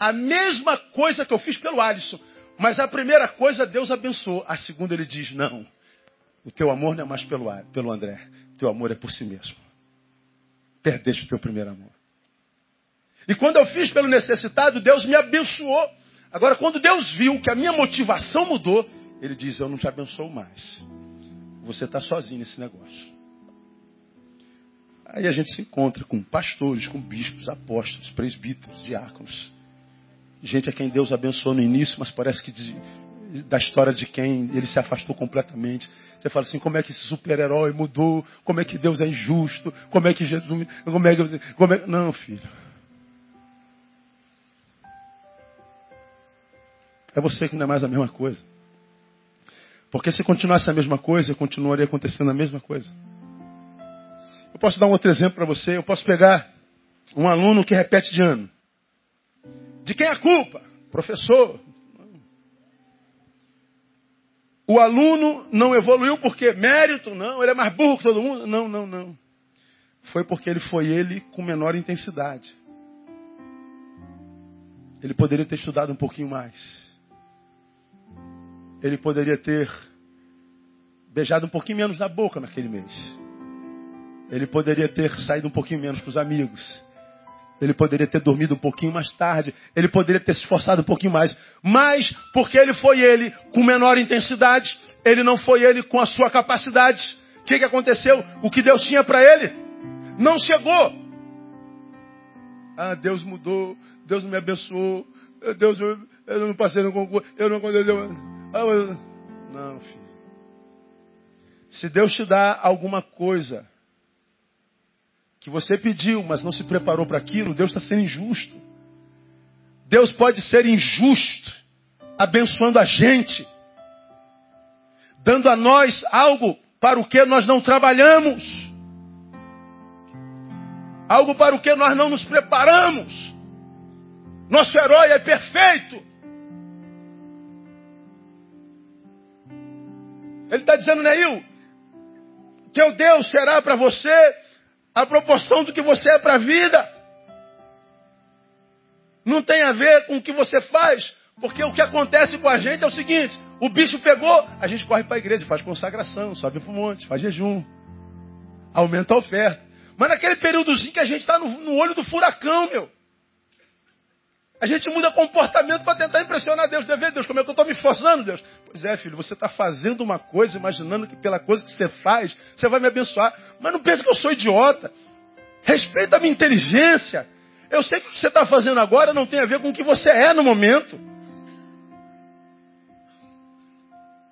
a mesma coisa que eu fiz pelo Alisson. Mas a primeira coisa Deus abençoou. A segunda ele diz: não. O teu amor não é mais pelo, pelo André. Teu amor é por si mesmo. Perdeste o teu primeiro amor. E quando eu fiz pelo necessitado, Deus me abençoou. Agora, quando Deus viu que a minha motivação mudou, Ele diz: Eu não te abençoo mais. Você está sozinho nesse negócio. Aí a gente se encontra com pastores, com bispos, apóstolos, presbíteros, diáconos. Gente a quem Deus abençoou no início, mas parece que de, da história de quem ele se afastou completamente. Você fala assim, como é que esse super-herói mudou? Como é que Deus é injusto? Como é que Jesus. Como é que, como é... Não, filho. É você que não é mais a mesma coisa. Porque se continuasse a mesma coisa, continuaria acontecendo a mesma coisa. Eu posso dar um outro exemplo para você. Eu posso pegar um aluno que repete de ano. De quem é a culpa? Professor. O aluno não evoluiu porque mérito, não. Ele é mais burro que todo mundo. Não, não, não. Foi porque ele foi ele com menor intensidade. Ele poderia ter estudado um pouquinho mais. Ele poderia ter beijado um pouquinho menos na boca naquele mês. Ele poderia ter saído um pouquinho menos com os amigos. Ele poderia ter dormido um pouquinho mais tarde. Ele poderia ter se esforçado um pouquinho mais. Mas, porque ele foi ele com menor intensidade, ele não foi ele com a sua capacidade. O que, que aconteceu? O que Deus tinha para ele não chegou. Ah, Deus mudou. Deus me abençoou. Deus, eu, não passei no concurso. Eu não. Ah, não, filho. Se Deus te dá alguma coisa que você pediu, mas não se preparou para aquilo, Deus está sendo injusto. Deus pode ser injusto, abençoando a gente, dando a nós algo para o que nós não trabalhamos, algo para o que nós não nos preparamos. Nosso herói é perfeito. Ele está dizendo, Neil, teu Deus será para você a proporção do que você é para a vida. Não tem a ver com o que você faz, porque o que acontece com a gente é o seguinte: o bicho pegou, a gente corre para a igreja, faz consagração, sobe para o monte, faz jejum, aumenta a oferta. Mas naquele períodozinho que a gente está no, no olho do furacão, meu. A gente muda comportamento para tentar impressionar Deus. Deve Deus, como é que eu estou me esforçando, Deus? Pois é, filho, você está fazendo uma coisa, imaginando que pela coisa que você faz, você vai me abençoar. Mas não pense que eu sou idiota. Respeita a minha inteligência. Eu sei que o que você está fazendo agora não tem a ver com o que você é no momento.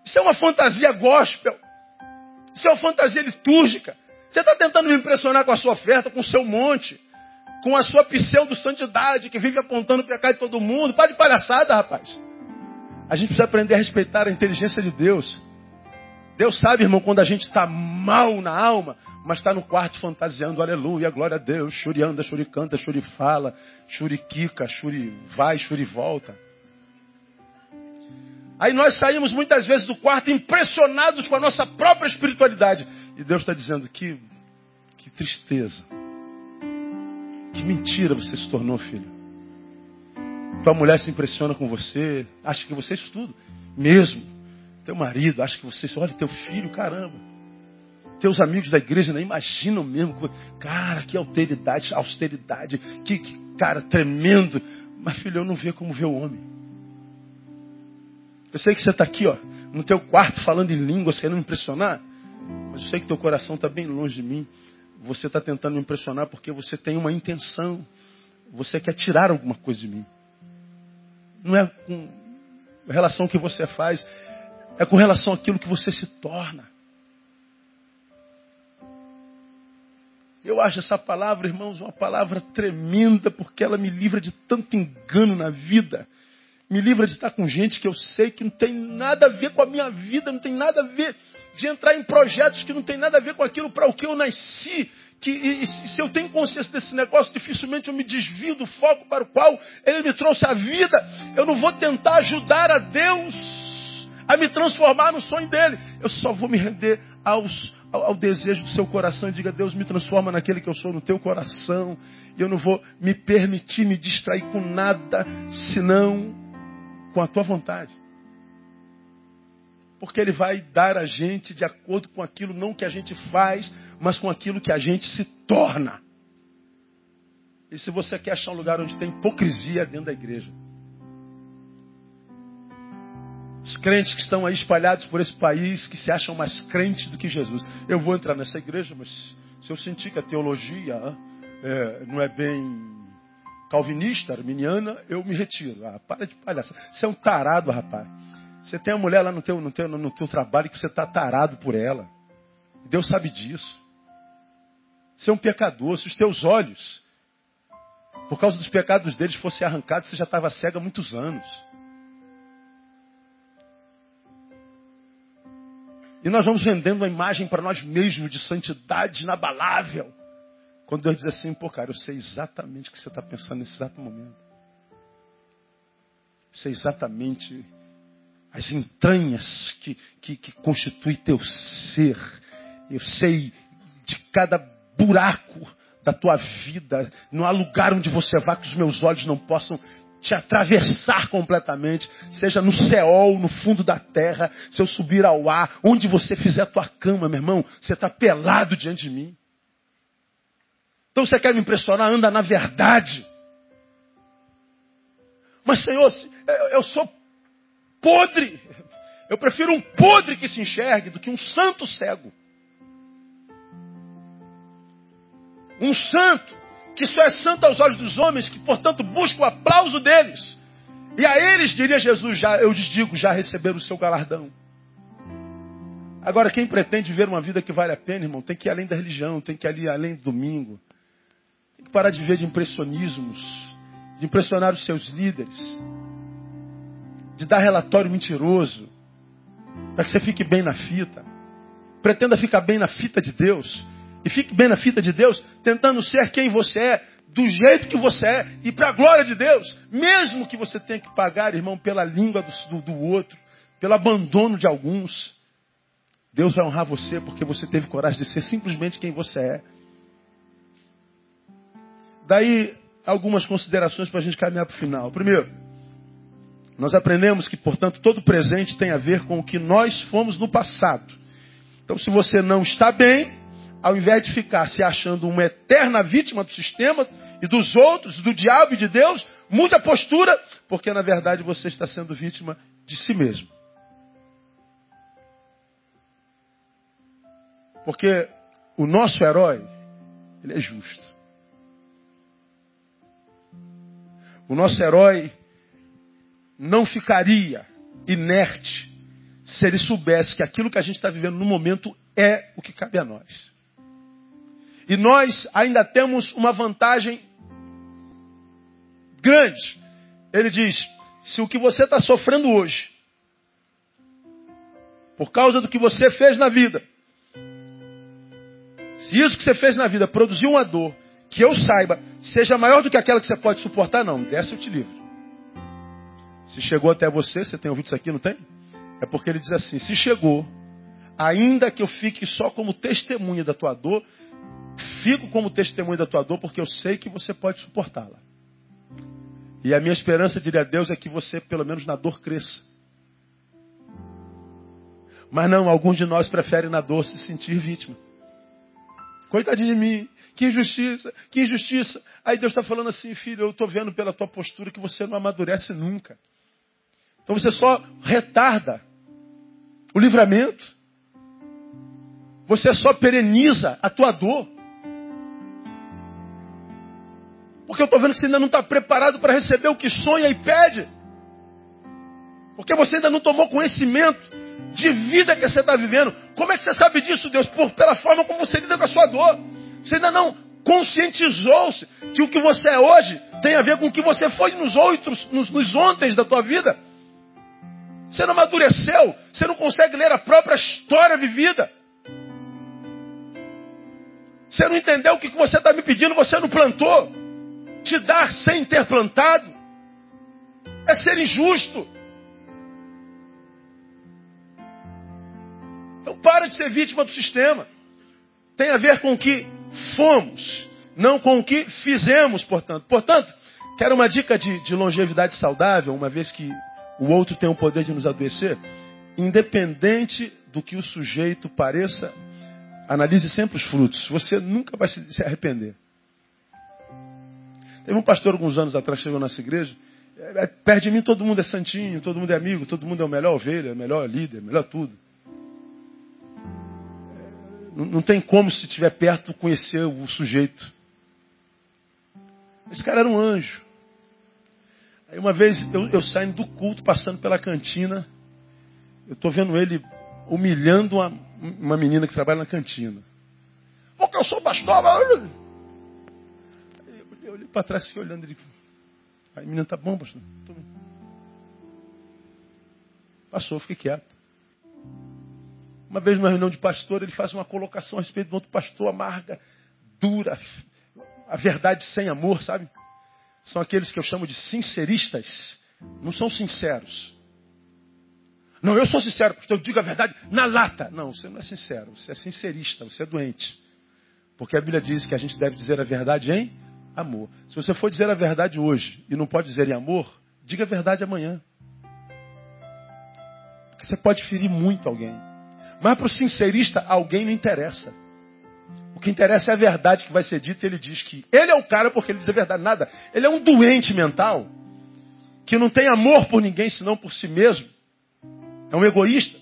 Isso é uma fantasia gospel. Isso é uma fantasia litúrgica. Você está tentando me impressionar com a sua oferta, com o seu monte com a sua pseudo-santidade que vive apontando o pecado de todo mundo. Para de palhaçada, rapaz. A gente precisa aprender a respeitar a inteligência de Deus. Deus sabe, irmão, quando a gente está mal na alma, mas está no quarto fantasiando, aleluia, glória a Deus, churi anda, churi canta, churi fala, churi quica, churi vai, churi volta. Aí nós saímos muitas vezes do quarto impressionados com a nossa própria espiritualidade. E Deus está dizendo que, que tristeza. Que mentira você se tornou, filho. Tua mulher se impressiona com você, acha que você é tudo. Mesmo. Teu marido acha que você. Olha, teu filho, caramba. Teus amigos da igreja não imaginam mesmo. Cara, que alteridade, austeridade. Que, que cara tremendo. Mas, filho, eu não vejo como ver o homem. Eu sei que você está aqui, ó, no teu quarto falando em língua, me impressionar. Mas eu sei que teu coração está bem longe de mim você está tentando me impressionar porque você tem uma intenção. Você quer tirar alguma coisa de mim. Não é com relação ao que você faz, é com relação àquilo que você se torna. Eu acho essa palavra, irmãos, uma palavra tremenda, porque ela me livra de tanto engano na vida. Me livra de estar com gente que eu sei que não tem nada a ver com a minha vida, não tem nada a ver de entrar em projetos que não tem nada a ver com aquilo para o que eu nasci. Que, e, e, se eu tenho consciência desse negócio, dificilmente eu me desvio do foco para o qual Ele me trouxe a vida. Eu não vou tentar ajudar a Deus a me transformar no sonho dele. Eu só vou me render aos, ao, ao, desejo do seu coração e diga: Deus, me transforma naquele que eu sou no teu coração. E eu não vou me permitir me distrair com nada, senão com a tua vontade. Porque Ele vai dar a gente de acordo com aquilo não que a gente faz, mas com aquilo que a gente se torna. E se você quer achar um lugar onde tem hipocrisia dentro da igreja, os crentes que estão aí espalhados por esse país, que se acham mais crentes do que Jesus. Eu vou entrar nessa igreja, mas se eu sentir que a teologia é, não é bem calvinista, arminiana, eu me retiro. Ah, para de palhaça. Você é um tarado, rapaz. Você tem uma mulher lá no teu, no teu, no teu trabalho que você está tarado por ela. Deus sabe disso. Você é um pecador. Se os teus olhos, por causa dos pecados deles, fossem arrancados, você já estava cego há muitos anos. E nós vamos vendendo uma imagem para nós mesmos de santidade inabalável. Quando Deus diz assim, pô, cara, eu sei exatamente o que você está pensando nesse exato momento. Eu sei exatamente as entranhas que, que, que constitui teu ser. Eu sei de cada buraco da tua vida. Não há lugar onde você vá que os meus olhos não possam te atravessar completamente, seja no céu, no fundo da terra, se eu subir ao ar, onde você fizer a tua cama, meu irmão, você está pelado diante de mim. Então você quer me impressionar? Anda na verdade. Mas, Senhor, eu sou podre. Eu prefiro um podre que se enxergue do que um santo cego. Um santo que só é santo aos olhos dos homens, que portanto busca o aplauso deles. E a eles, diria Jesus, já, eu lhes digo, já receberam o seu galardão. Agora, quem pretende ver uma vida que vale a pena, irmão, tem que ir além da religião, tem que ir além do domingo. Tem que parar de ver de impressionismos, de impressionar os seus líderes de dar relatório mentiroso, para que você fique bem na fita. Pretenda ficar bem na fita de Deus. E fique bem na fita de Deus, tentando ser quem você é, do jeito que você é, e para a glória de Deus. Mesmo que você tenha que pagar, irmão, pela língua do, do, outro, pelo abandono de alguns. Deus vai honrar você porque você teve coragem de ser simplesmente quem você é. Daí, algumas considerações para a gente caminhar para o final. Primeiro, nós aprendemos que, portanto, todo presente tem a ver com o que nós fomos no passado. Então, se você não está bem, ao invés de ficar se achando uma eterna vítima do sistema e dos outros, do diabo e de Deus, mude a postura, porque na verdade você está sendo vítima de si mesmo. Porque o nosso herói, ele é justo. O nosso herói, não ficaria inerte se ele soubesse que aquilo que a gente está vivendo no momento é o que cabe a nós. E nós ainda temos uma vantagem grande. Ele diz: se o que você está sofrendo hoje, por causa do que você fez na vida, se isso que você fez na vida produziu uma dor, que eu saiba, seja maior do que aquela que você pode suportar, não, dessa eu te livro. Se chegou até você, você tem ouvido isso aqui, não tem? É porque ele diz assim: se chegou, ainda que eu fique só como testemunha da tua dor, fico como testemunha da tua dor porque eu sei que você pode suportá-la. E a minha esperança, diria a Deus, é que você, pelo menos na dor, cresça. Mas não, alguns de nós preferem na dor se sentir vítima. Coitadinho de mim, que injustiça, que injustiça. Aí Deus está falando assim, filho, eu estou vendo pela tua postura que você não amadurece nunca. Então você só retarda o livramento. Você só pereniza a tua dor. Porque eu estou vendo que você ainda não está preparado para receber o que sonha e pede. Porque você ainda não tomou conhecimento de vida que você está vivendo. Como é que você sabe disso, Deus? Por, pela forma como você lida com a sua dor. Você ainda não conscientizou-se que o que você é hoje tem a ver com o que você foi nos outros, nos, nos ontem da tua vida. Você não amadureceu. Você não consegue ler a própria história vivida. Você não entendeu o que você está me pedindo, você não plantou. Te dar sem ter plantado é ser injusto. Então para de ser vítima do sistema. Tem a ver com o que fomos, não com o que fizemos, portanto. Portanto, quero uma dica de, de longevidade saudável, uma vez que o outro tem o poder de nos adoecer. Independente do que o sujeito pareça, analise sempre os frutos. Você nunca vai se arrepender. Teve um pastor alguns anos atrás chegou na nossa igreja. É, é, perto de mim todo mundo é santinho, todo mundo é amigo, todo mundo é o melhor ovelha, melhor líder, melhor tudo. Não, não tem como, se estiver perto, conhecer o sujeito. Esse cara era um anjo. Aí uma vez eu, eu saindo do culto, passando pela cantina, eu estou vendo ele humilhando uma, uma menina que trabalha na cantina. Porque eu sou pastor. Eu, eu olhei para trás e fiquei olhando ele. Aí a menina, tá bom, pastor? Passou, fiquei quieto. Uma vez numa reunião de pastor, ele faz uma colocação a respeito de outro pastor amarga, dura, a verdade sem amor, sabe? São aqueles que eu chamo de sinceristas. Não são sinceros. Não, eu sou sincero, pastor, eu digo a verdade na lata. Não, você não é sincero, você é sincerista, você é doente. Porque a Bíblia diz que a gente deve dizer a verdade em amor. Se você for dizer a verdade hoje e não pode dizer em amor, diga a verdade amanhã. Porque você pode ferir muito alguém. Mas para o sincerista, alguém não interessa. O que interessa é a verdade que vai ser dita. Ele diz que ele é o cara porque ele diz a verdade. Nada. Ele é um doente mental que não tem amor por ninguém senão por si mesmo. É um egoísta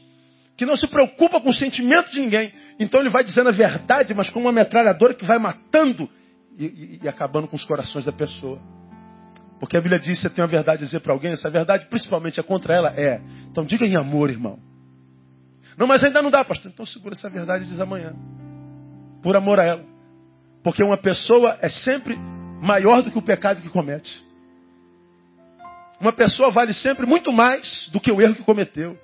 que não se preocupa com o sentimento de ninguém. Então ele vai dizendo a verdade, mas com uma metralhadora que vai matando e, e, e acabando com os corações da pessoa. Porque a Bíblia diz: você tem uma verdade a dizer para alguém, essa verdade principalmente é contra ela, é. Então diga em amor, irmão. Não, mas ainda não dá, pastor. Então segura essa verdade e diz amanhã. Por amor a ela. Porque uma pessoa é sempre maior do que o pecado que comete. Uma pessoa vale sempre muito mais do que o erro que cometeu.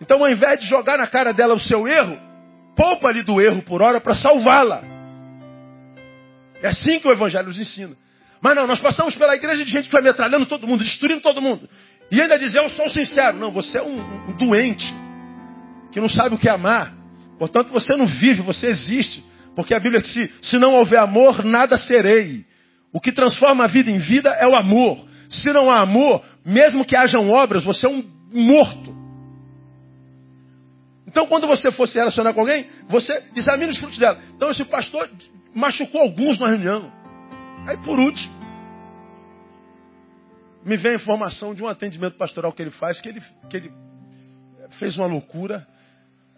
Então, ao invés de jogar na cara dela o seu erro, poupa-lhe do erro por hora para salvá-la. É assim que o Evangelho nos ensina. Mas não, nós passamos pela igreja de gente que vai metralhando todo mundo, destruindo todo mundo. E ainda dizer, eu sou sincero. Não, você é um, um doente que não sabe o que é amar. Portanto, você não vive, você existe. Porque a Bíblia diz: se, não houver amor, nada serei. O que transforma a vida em vida é o amor. Se não há amor, mesmo que hajam obras, você é um morto. Então, quando você for se relacionar com alguém, você examina os frutos dela. Então, esse pastor machucou alguns na reunião. Aí, por último, me vem a informação de um atendimento pastoral que ele faz, que ele, que ele fez uma loucura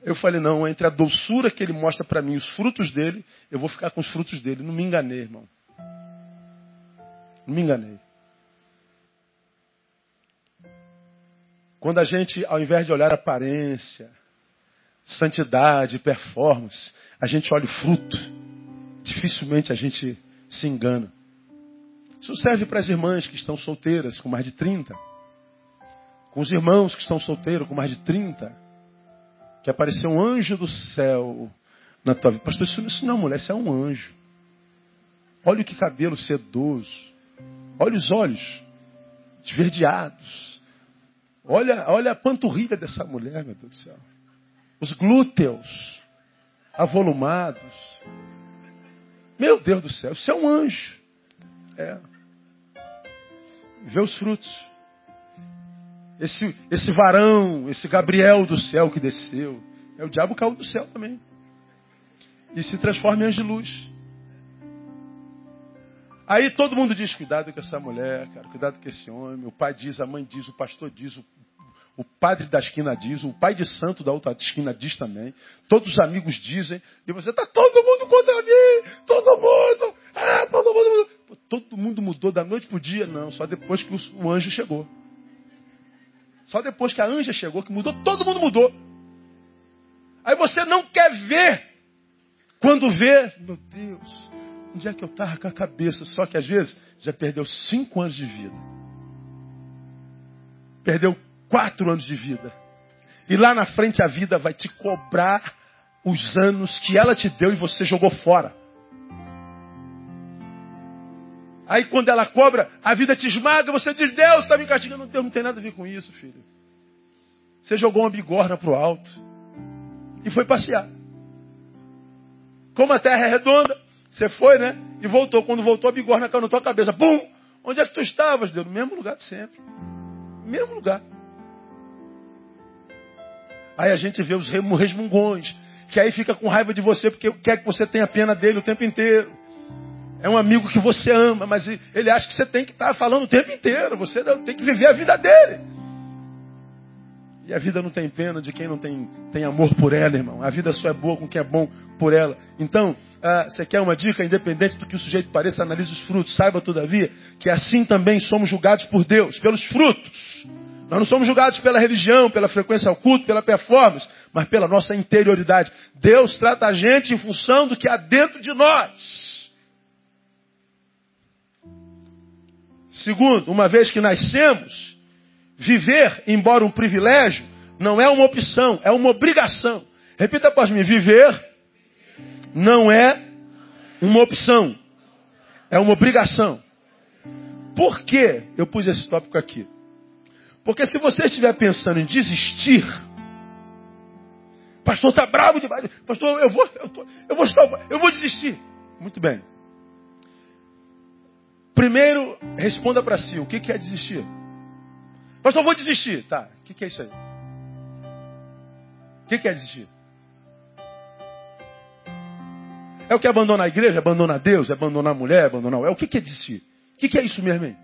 eu falei, não, entre a doçura que ele mostra para mim, os frutos dele, eu vou ficar com os frutos dele. Não me enganei, irmão. Não me enganei. Quando a gente, ao invés de olhar aparência, santidade, performance, a gente olha o fruto. Dificilmente a gente se engana. Isso serve para as irmãs que estão solteiras com mais de 30. Com os irmãos que estão solteiros com mais de 30 que apareceu um anjo do céu na tua vida. Pastor, isso, isso não é mulher, isso é um anjo. Olha que cabelo sedoso. Olha os olhos esverdeados. Olha, olha a panturrilha dessa mulher, meu Deus do céu. Os glúteos avolumados. Meu Deus do céu, isso é um anjo. É. Vê os frutos. Esse, esse varão, esse Gabriel do céu que desceu. É o diabo caiu do céu também. E se transforma em anjo de luz. Aí todo mundo diz: cuidado com essa mulher, cara, cuidado com esse homem. O pai diz, a mãe diz, o pastor diz, o, o padre da esquina diz, o pai de santo da outra esquina diz também. Todos os amigos dizem. E você está todo mundo contra mim! Todo mundo! Ah, todo mundo! Todo mundo mudou da noite para o dia? Não, só depois que o, o anjo chegou. Só depois que a anja chegou, que mudou, todo mundo mudou. Aí você não quer ver. Quando vê, meu Deus, onde é que eu estava com a cabeça? Só que às vezes já perdeu cinco anos de vida. Perdeu quatro anos de vida. E lá na frente a vida vai te cobrar os anos que ela te deu e você jogou fora. Aí quando ela cobra, a vida te esmaga, você diz, Deus está me castigando. Deus não tem nada a ver com isso, filho. Você jogou uma bigorna para o alto e foi passear. Como a terra é redonda, você foi, né? E voltou. Quando voltou, a bigorna caiu na tua cabeça. Bum! Onde é que tu estavas, Deus? No mesmo lugar de sempre. No mesmo lugar. Aí a gente vê os resmungões, que aí fica com raiva de você porque quer que você tenha pena dele o tempo inteiro. É um amigo que você ama, mas ele acha que você tem que estar falando o tempo inteiro. Você tem que viver a vida dele. E a vida não tem pena de quem não tem, tem amor por ela, irmão. A vida só é boa com quem é bom por ela. Então, ah, você quer uma dica? Independente do que o sujeito pareça, analise os frutos. Saiba, todavia, que assim também somos julgados por Deus, pelos frutos. Nós não somos julgados pela religião, pela frequência ao culto, pela performance, mas pela nossa interioridade. Deus trata a gente em função do que há dentro de nós. Segundo, uma vez que nascemos, viver, embora um privilégio, não é uma opção, é uma obrigação. Repita após mim: viver não é uma opção, é uma obrigação. Por que eu pus esse tópico aqui? Porque se você estiver pensando em desistir, pastor está bravo demais, pastor, eu vou, eu, tô, eu vou, eu vou desistir. Muito bem. Primeiro, responda para si, o que, é desistir? Pastor, vou desistir. Tá, o que, é isso aí? O que, é desistir? É o que abandona a igreja, abandona Deus, abandonar a mulher, abandonar o... É o que, é desistir? O que, é isso mesmo, hein?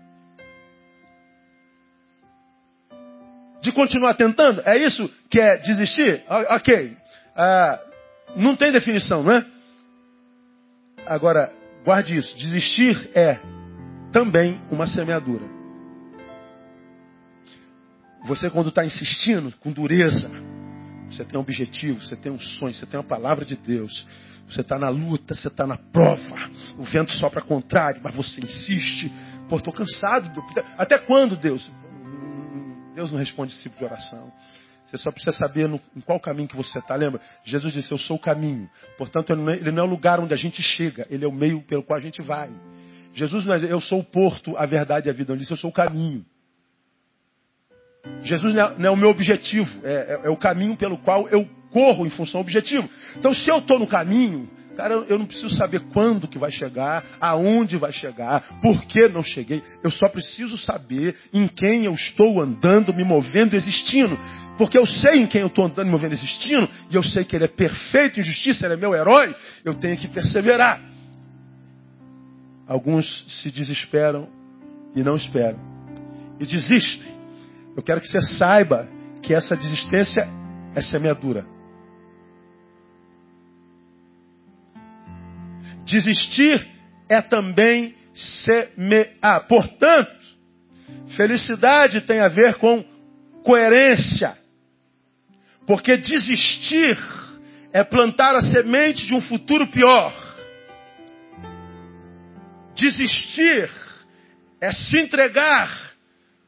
De continuar tentando? É isso que é desistir? Ok. Ah, não tem definição, não é? Agora, guarde isso. Desistir é também uma semeadura. Você, quando está insistindo com dureza, você tem um objetivo, você tem um sonho, você tem uma palavra de Deus, você está na luta, você está na prova, o vento sopra contrário, mas você insiste. Pô, estou cansado. Até quando, Deus? Deus não responde esse tipo de oração. Você só precisa saber no, em qual caminho que você está. Lembra? Jesus disse, eu sou o caminho. Portanto, ele não, é, ele não é o lugar onde a gente chega, ele é o meio pelo qual a gente vai. Jesus não é, eu sou o porto, a verdade e a vida. Ele disse, eu sou o caminho. Jesus não é, não é o meu objetivo, é, é, é, o caminho pelo qual eu corro em função do objetivo. Então, se eu estou no caminho, cara, eu não preciso saber quando que vai chegar, aonde vai chegar, por que não cheguei. Eu só preciso saber em quem eu estou andando, me movendo, existindo. Porque eu sei em quem eu estou andando, me movendo, existindo, e eu sei que Ele é perfeito em justiça, Ele é meu herói, eu tenho que perseverar. Alguns se desesperam e não esperam. E desistem. Eu quero que você saiba que essa desistência é semeadura. Desistir é também semear. Portanto, felicidade tem a ver com coerência. Porque desistir é plantar a semente de um futuro pior. Desistir é se entregar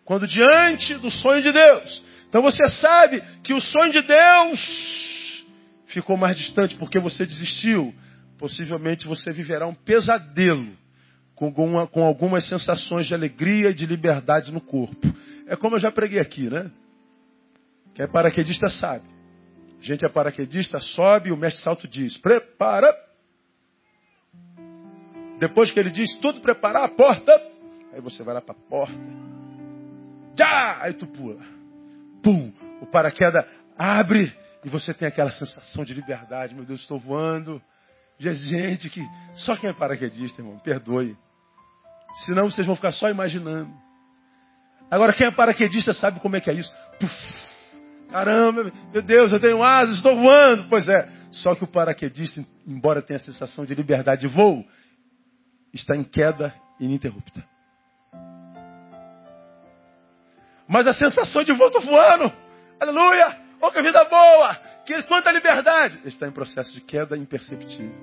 quando diante do sonho de Deus. Então você sabe que o sonho de Deus ficou mais distante porque você desistiu. Possivelmente você viverá um pesadelo com, alguma, com algumas sensações de alegria e de liberdade no corpo. É como eu já preguei aqui, né? Quem é paraquedista sabe. A gente é paraquedista, sobe e o mestre salto diz: prepara depois que ele diz tudo preparar a porta, aí você vai lá para a porta. Já! Aí tu pula. Pum! O paraquedas abre e você tem aquela sensação de liberdade. Meu Deus, estou voando. Gente, que só quem é paraquedista, irmão, perdoe. Senão vocês vão ficar só imaginando. Agora, quem é paraquedista sabe como é que é isso. Puf, caramba, meu Deus, eu tenho asas, estou voando. Pois é, só que o paraquedista, embora tenha a sensação de liberdade de voo, está em queda ininterrupta. Mas a sensação de volta voando, aleluia, oh que vida boa, que quanta liberdade, está em processo de queda imperceptível.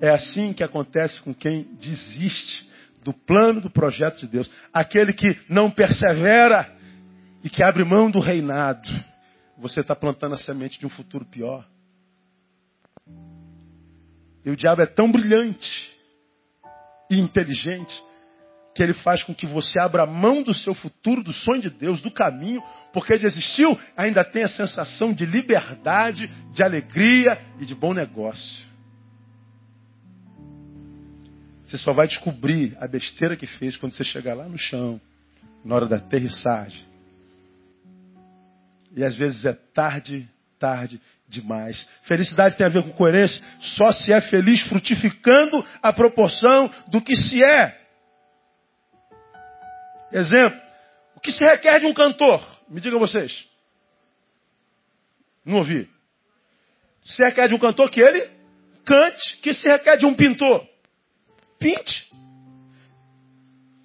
É assim que acontece com quem desiste do plano, do projeto de Deus. Aquele que não persevera e que abre mão do reinado. Você está plantando a semente de um futuro pior. E o diabo é tão brilhante e inteligente que ele faz com que você abra mão do seu futuro, do sonho de Deus, do caminho, porque desistiu, ainda tem a sensação de liberdade, de alegria e de bom negócio. Você só vai descobrir a besteira que fez quando você chegar lá no chão, na hora da aterrissagem. E às vezes é tarde, tarde demais. Felicidade tem a ver com coerência. Só se é feliz frutificando a proporção do que se é. Exemplo. O que se requer de um cantor? Me digam vocês. Não ouvi. Se requer de um cantor que ele cante, que se requer de um pintor? Pinte.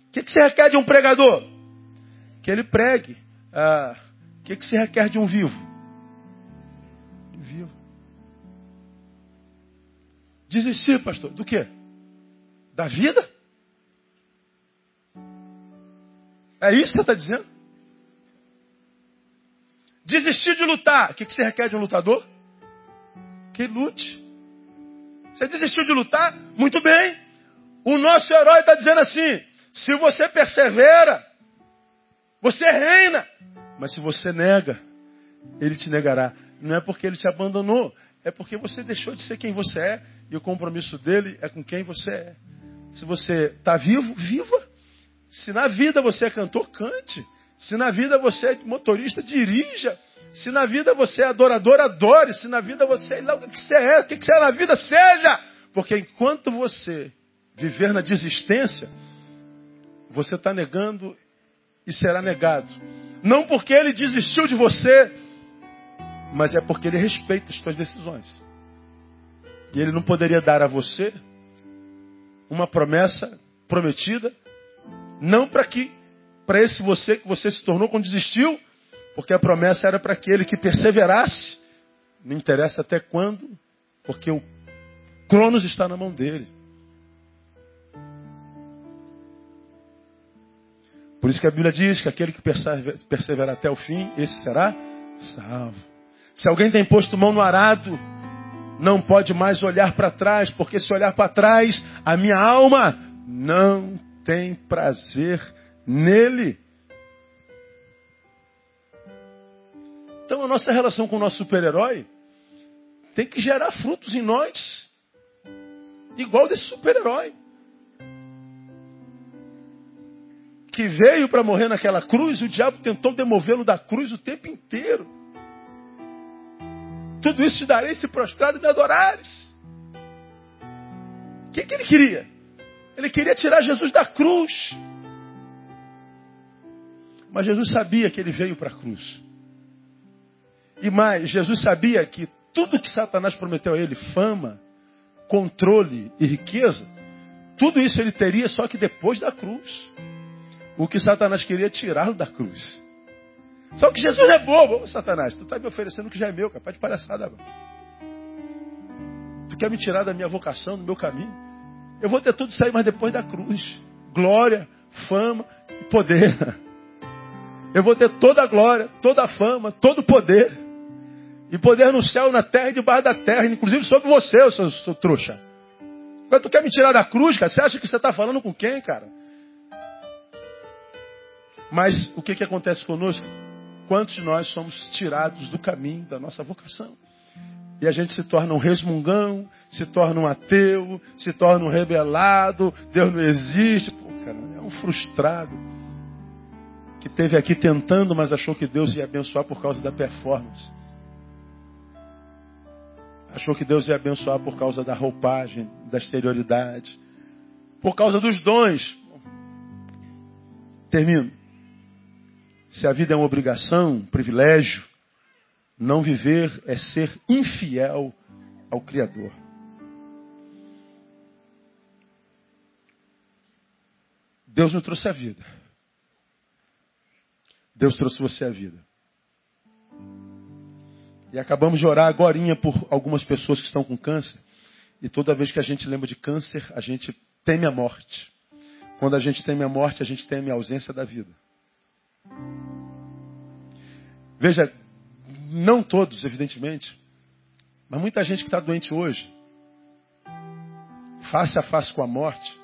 O que, que se requer de um pregador? Que ele pregue. Ah, o que, que se requer de um? Vivo. Desistir, pastor. Do quê? Da vida? É isso que você está dizendo? Desistir de lutar. O que, você requer de um lutador? Que lute. Você desistiu de lutar? Muito bem. O nosso herói está dizendo assim: se você persevera, você reina. Mas se você nega, ele te negará. Não é porque ele te abandonou, é porque você deixou de ser quem você é e o compromisso dele é com quem você é. Se você está vivo, viva. Se na vida você é cantor, cante. Se na vida você é motorista, dirija. Se na vida você é adorador, adore. Se na vida você é o que você é, o que você é na vida, seja. Porque enquanto você viver na desistência, você está negando e será negado. Não porque ele desistiu de você, mas é porque ele respeita as suas decisões. E ele não poderia dar a você uma promessa prometida, não para que para esse você que você se tornou quando desistiu, porque a promessa era para aquele que perseverasse. Não interessa até quando, porque o Cronos está na mão dele. Por isso que a Bíblia diz que aquele que persevera até o fim, esse será salvo. Se alguém tem posto mão no arado, não pode mais olhar para trás, porque se olhar para trás, a minha alma não tem prazer nele. Então a nossa relação com o nosso super-herói tem que gerar frutos em nós, igual desse super-herói. que veio para morrer naquela cruz, o diabo tentou demovê-lo da cruz o tempo inteiro. Tudo isso te darei se prostrado e me adorares. O que, que ele queria? Ele queria tirar Jesus da cruz. Mas Jesus sabia que ele veio para a cruz. E mais, Jesus sabia que tudo que Satanás prometeu a ele, fama, controle e riqueza, tudo isso ele teria só que depois da cruz. O que Satanás queria é tirá-lo da cruz. Só que Jesus é bobo. Ô, Satanás, tu está me oferecendo o que já é meu, capaz de palhaçada. Mano. Tu quer me tirar da minha vocação, do meu caminho? Eu vou ter tudo isso aí, mas depois da cruz. Glória, fama e poder. Eu vou ter toda a glória, toda a fama, todo o poder. E poder no céu, na terra e debaixo da terra, inclusive sobre você, eu sou, sou trouxa. Quando tu quer me tirar da cruz, cara, você acha que você está falando com quem, cara? Mas o que, que acontece conosco? Quantos de nós somos tirados do caminho da nossa vocação? E a gente se torna um resmungão, se torna um ateu, se torna um rebelado, Deus não existe. Pô, cara, é um frustrado que teve aqui tentando, mas achou que Deus ia abençoar por causa da performance. Achou que Deus ia abençoar por causa da roupagem, da exterioridade, por causa dos dons. Termino. Se a vida é uma obrigação, um privilégio, não viver é ser infiel ao Criador. Deus não trouxe a vida. Deus trouxe você a vida. E acabamos de orar agora por algumas pessoas que estão com câncer. E toda vez que a gente lembra de câncer, a gente teme a morte. Quando a gente teme a morte, a gente teme a ausência da vida. Veja, não todos, evidentemente, mas muita gente que está doente hoje, face a face com a morte,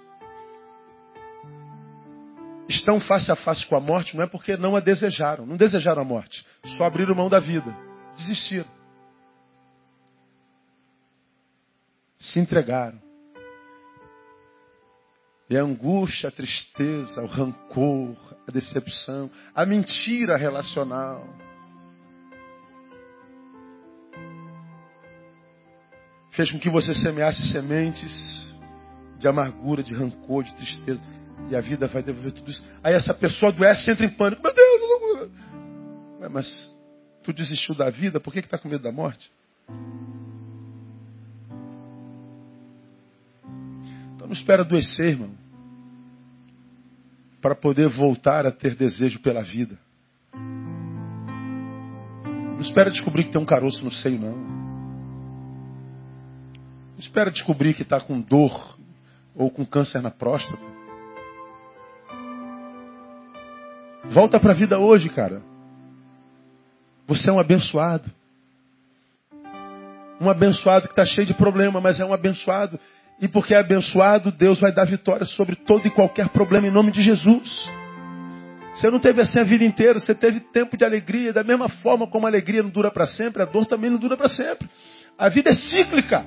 estão face a face com a morte não é porque não a desejaram, não desejaram a morte, só abriram mão da vida, desistiram. Se entregaram. E a angústia, a tristeza, o rancor, a decepção, a mentira relacional, fez com que você semeasse sementes de amargura, de rancor, de tristeza. E a vida vai devolver tudo isso. Aí essa pessoa adoece entra em pânico. Meu Deus, não... mas tu desistiu da vida, por que está com medo da morte? Então não espera adoecer, irmão. Para poder voltar a ter desejo pela vida. Não espera descobrir que tem um caroço no seio, não espera descobrir que está com dor ou com câncer na próstata. Volta para a vida hoje, cara. Você é um abençoado. Um abençoado que está cheio de problema, mas é um abençoado. E porque é abençoado, Deus vai dar vitória sobre todo e qualquer problema em nome de Jesus. Você não teve assim a vida inteira, você teve tempo de alegria. Da mesma forma como a alegria não dura para sempre, a dor também não dura para sempre. A vida é cíclica.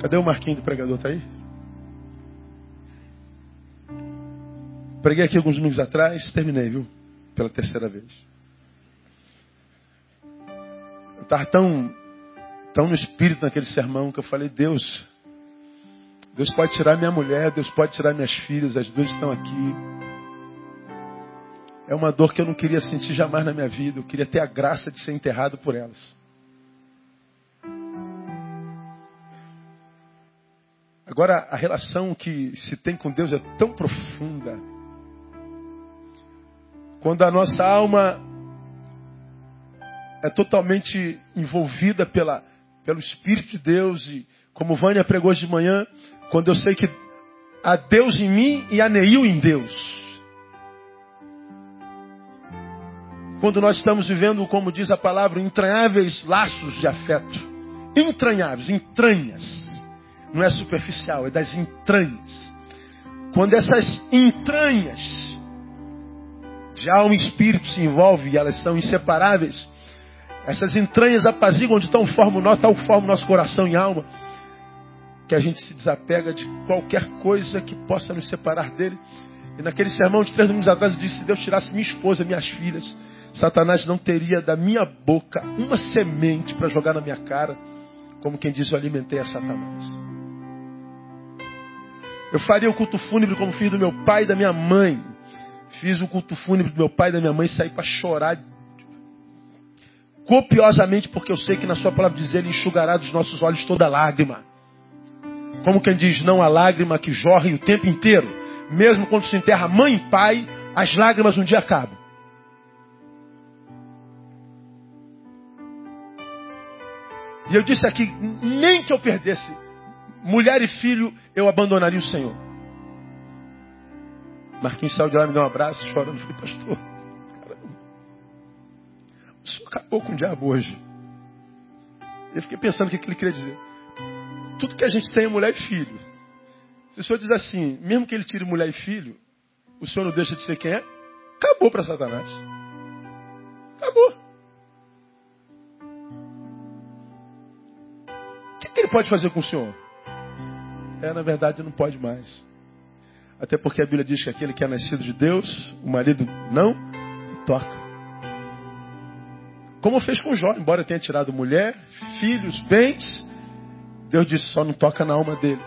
Cadê o Marquinho do pregador? Tá aí? Preguei aqui alguns domingos atrás, terminei, viu? Pela terceira vez. Eu estava tão, tão no espírito naquele sermão que eu falei, Deus, Deus pode tirar minha mulher, Deus pode tirar minhas filhas, as duas estão aqui. É uma dor que eu não queria sentir jamais na minha vida. Eu queria ter a graça de ser enterrado por elas. Agora, a relação que se tem com Deus é tão profunda. Quando a nossa alma é totalmente envolvida pela, pelo Espírito de Deus, e como Vânia pregou hoje de manhã, quando eu sei que há Deus em mim e há Neil em Deus. Quando nós estamos vivendo, como diz a palavra, entranháveis laços de afeto. Entranháveis, entranhas não é superficial, é das entranhas. Quando essas entranhas alma e espírito se envolvem e elas são inseparáveis, essas entranhas apaziguam de tal forma, tal forma o nosso coração e alma, que a gente se desapega de qualquer coisa que possa nos separar dele. E naquele sermão de três domingos atrás eu disse: se Deus tirasse minha esposa, minhas filhas, Satanás não teria da minha boca uma semente para jogar na minha cara, como quem diz: eu alimentei a Satanás. Eu faria o culto fúnebre como fiz do meu pai e da minha mãe. Fiz o culto fúnebre do meu pai e da minha mãe saí para chorar copiosamente, porque eu sei que na sua palavra diz ele enxugará dos nossos olhos toda lágrima. Como quem diz, não há lágrima que jorre o tempo inteiro. Mesmo quando se enterra mãe e pai, as lágrimas um dia acabam. E eu disse aqui, nem que eu perdesse mulher e filho, eu abandonaria o Senhor. Marquinhos saiu de lá, me deu um abraço, chorando, falei, pastor, caramba, o senhor acabou com o diabo hoje. Eu fiquei pensando o que ele queria dizer. Tudo que a gente tem é mulher e filho. Se o senhor diz assim, mesmo que ele tire mulher e filho, o senhor não deixa de ser quem é? Acabou para Satanás. Acabou. O que ele pode fazer com o senhor? É, na verdade, não pode mais. Até porque a Bíblia diz que aquele que é nascido de Deus, o marido não toca. Como fez com Jó, embora tenha tirado mulher, filhos, bens, Deus disse: só não toca na alma dele.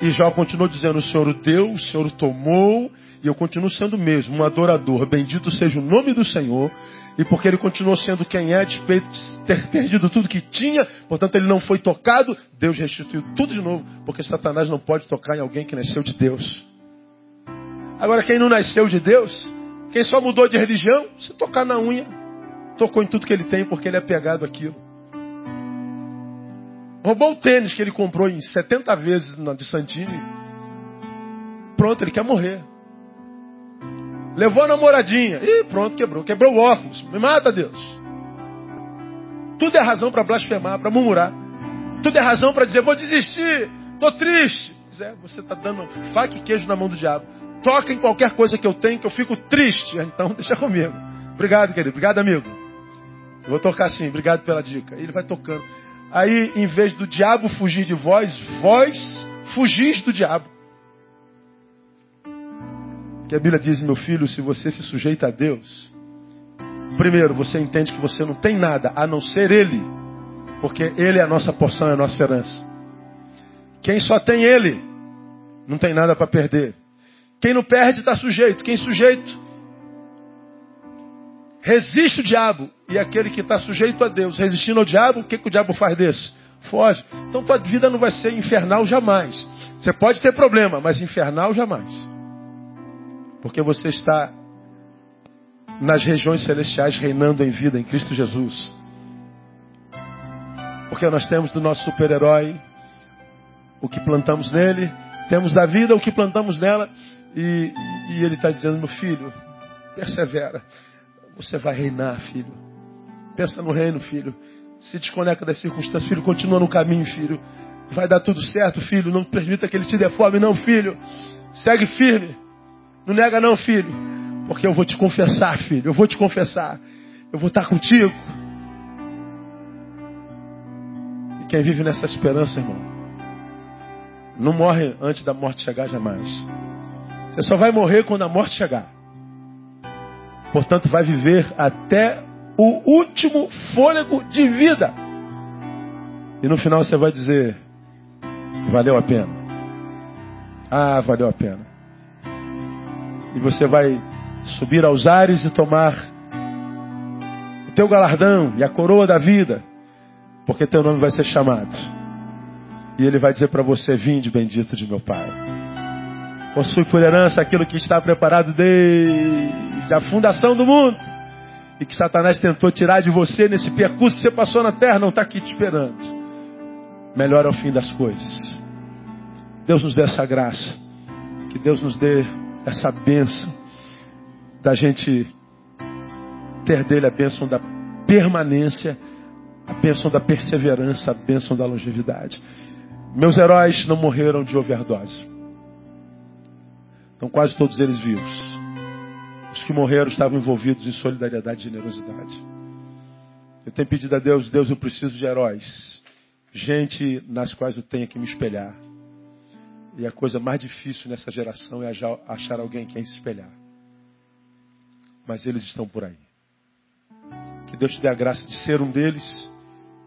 E Jó continuou dizendo: O Senhor o deu, o Senhor o tomou, e eu continuo sendo mesmo, um adorador. Bendito seja o nome do Senhor. E porque ele continuou sendo quem é, despeito de ter perdido tudo que tinha, portanto ele não foi tocado, Deus restituiu tudo de novo, porque Satanás não pode tocar em alguém que nasceu de Deus. Agora, quem não nasceu de Deus, quem só mudou de religião, se tocar na unha, Tocou em tudo que ele tem porque ele é pegado aquilo. Roubou o tênis que ele comprou em 70 vezes de Santini. Pronto, ele quer morrer. Levou a namoradinha. Ih, pronto, quebrou. Quebrou o óculos. Me mata, Deus. Tudo é razão para blasfemar, para murmurar. Tudo é razão para dizer, vou desistir, tô triste. É, você está dando faca e queijo na mão do diabo. Toca em qualquer coisa que eu tenho que eu fico triste. *laughs* Então deixa comigo. Obrigado, querido. Obrigado, amigo. Eu vou tocar assim. Obrigado pela dica. Ele vai tocando. Aí, em vez do diabo fugir de vós, vós fugis do diabo. Que a Bíblia diz, meu filho, se você se sujeita a Deus, primeiro você entende que você não tem nada a não ser Ele, porque Ele é a nossa porção, é a nossa herança. Quem só tem Ele, não tem nada para perder. Quem não perde está sujeito. Quem sujeito resiste o diabo. E aquele que está sujeito a Deus, resistindo ao diabo, o que, que o diabo faz desse? Foge. Então tua vida não vai ser infernal jamais. Você pode ter problema, mas infernal jamais. Porque você está nas regiões celestiais reinando em vida em Cristo Jesus. Porque nós temos do nosso super-herói o que plantamos nele, temos da vida o que plantamos nela, e, e ele está dizendo: meu filho, persevera, você vai reinar, filho. Pensa no reino, filho. Se desconecta das circunstâncias, filho, continua no caminho, filho. Vai dar tudo certo, filho. Não permita que ele te deforme, não, filho. Segue firme. Não nega não, filho. Porque eu vou te confessar, filho. Eu vou te confessar. Eu vou estar contigo. E quem vive nessa esperança, irmão, não morre antes da morte chegar jamais. Você só vai morrer quando a morte chegar. Portanto, vai viver até o último fôlego de vida. E no final você vai dizer: valeu a pena. Ah, valeu a pena e você vai subir aos ares e tomar o teu galardão e a coroa da vida, porque teu nome vai ser chamado. E ele vai dizer para você: Vinde, bendito de meu Pai. Possui por herança aquilo que está preparado desde a fundação do mundo e que Satanás tentou tirar de você nesse percurso que você passou na terra, não está aqui te esperando. Melhor é o fim das coisas. Deus nos dê essa graça. Que Deus nos dê essa bênção da gente ter dele a bênção da permanência, a bênção da perseverança, a bênção da longevidade. Meus heróis não morreram de overdose. Estão quase todos eles vivos. Os que morreram estavam envolvidos em solidariedade e generosidade. Eu tenho pedido a Deus, Deus, eu preciso de heróis. Gente nas quais eu tenha que me espelhar. E a coisa mais difícil nessa geração é achar alguém quem se espelhar. Mas eles estão por aí. Que Deus te dê a graça de ser um deles,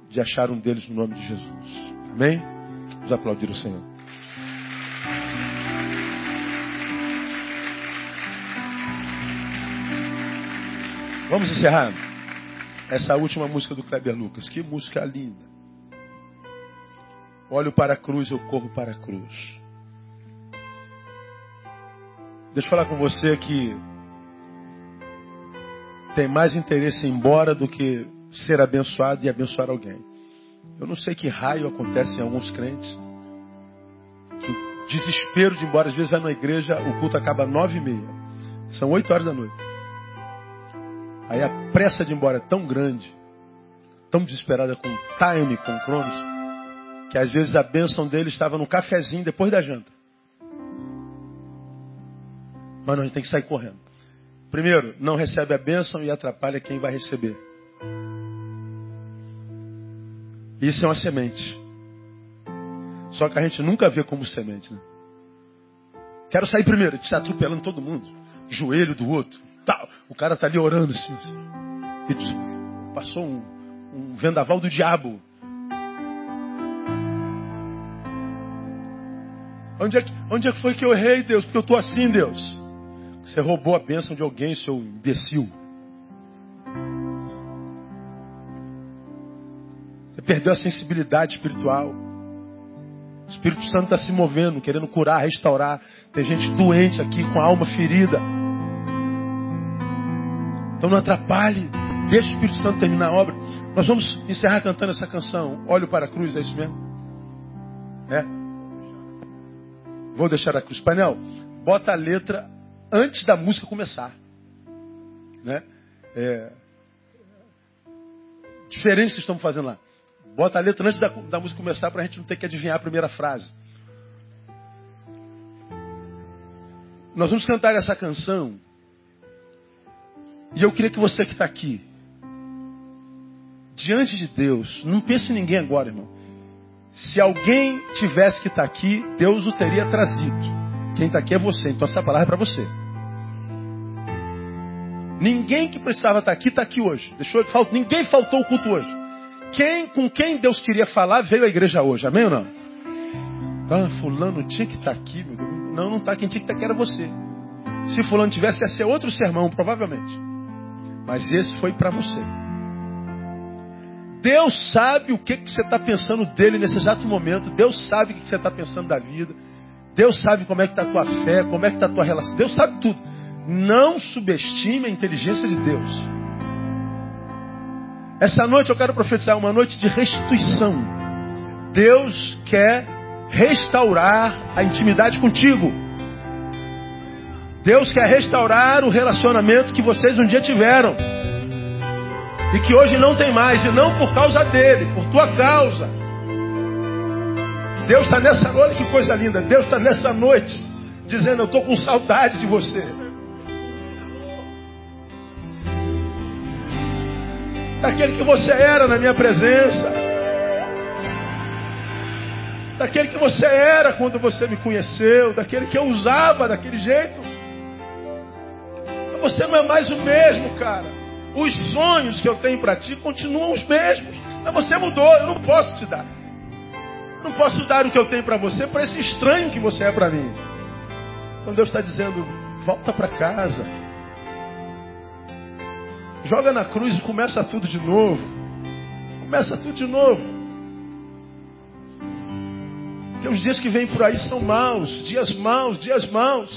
de achar um deles no nome de Jesus. Amém? Vamos aplaudir o Senhor. Vamos encerrar essa última música do Kleber Lucas. Que música linda. Olho para a cruz, eu corro para a cruz. Deixa eu falar com você que tem mais interesse em ir embora do que ser abençoado e abençoar alguém. Eu não sei que raio acontece em alguns crentes. Que o desespero de ir embora, às vezes vai na igreja, o culto acaba às nove e meia. São oito horas da noite. Aí a pressa de ir embora é tão grande, tão desesperada com time, com cronos, que às vezes a bênção dele estava no cafezinho depois da janta. Mas a gente tem que sair correndo. Primeiro, não recebe a bênção e atrapalha quem vai receber. Isso é uma semente. Só que a gente nunca vê como semente. Né? Quero sair primeiro, te atropelando todo mundo. Joelho do outro. O cara está ali orando assim. assim. E passou um, um vendaval do diabo. Onde é, que, onde é que foi que eu errei, Deus? Porque eu estou assim, Deus. Você roubou a bênção de alguém, seu imbecil. Você perdeu a sensibilidade espiritual. O Espírito Santo está se movendo, querendo curar, restaurar. Tem gente doente aqui com a alma ferida. Então não atrapalhe. Deixa o Espírito Santo terminar a obra. Nós vamos encerrar cantando essa canção. Olho para a cruz, é isso mesmo? É? Vou deixar a cruz. Painel, bota a letra antes da música começar. Né? É... Diferente que vocês estão fazendo lá. Bota a letra antes da, da música começar para a gente não ter que adivinhar a primeira frase. Nós vamos cantar essa canção. E eu queria que você que está aqui, diante de Deus, não pense em ninguém agora, irmão. Se alguém tivesse que estar tá aqui, Deus o teria trazido. Quem está aqui é você, então essa palavra é para você. Ninguém que precisava estar tá aqui está aqui hoje. Deixou, ninguém faltou o culto hoje. Quem, com quem Deus queria falar veio à igreja hoje, amém ou não? Ah, fulano tinha que estar tá aqui, meu Deus. Não, não está. Quem tinha que estar aqui era você. Se fulano tivesse, ia ser outro sermão, provavelmente. Mas esse foi para você. Deus sabe o que, que você está pensando dele nesse exato momento. Deus sabe o que você está pensando da vida. Deus sabe como é que está a tua fé, como é que está a tua relação. Deus sabe tudo. Não subestime a inteligência de Deus. Essa noite eu quero profetizar uma noite de restituição. Deus quer restaurar a intimidade contigo. Deus quer restaurar o relacionamento que vocês um dia tiveram. E que hoje não tem mais, e não por causa dele, por tua causa. Deus está nessa noite, que coisa linda. Deus está nessa noite dizendo: Eu estou com saudade de você. Daquele que você era na minha presença. Daquele que você era quando você me conheceu. Daquele que eu usava daquele jeito. Você não é mais o mesmo, cara. Os sonhos que eu tenho para ti continuam os mesmos. Mas você mudou, eu não posso te dar. não posso dar o que eu tenho para você para esse estranho que você é para mim. Então Deus está dizendo: volta para casa. Joga na cruz e começa tudo de novo. Começa tudo de novo. Porque os dias que vêm por aí são maus, dias maus, dias maus.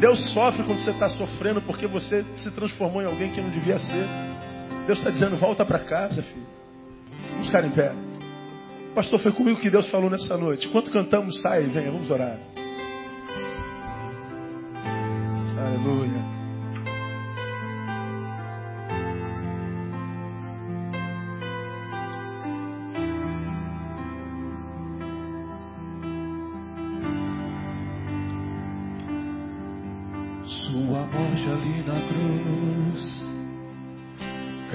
Deus sofre quando você está sofrendo porque você se transformou em alguém que não devia ser. Deus está dizendo: volta para casa, filho. Vamos ficar em pé. Pastor, foi comigo que Deus falou nessa noite. Enquanto cantamos, sai, venha, vamos orar. Aleluia.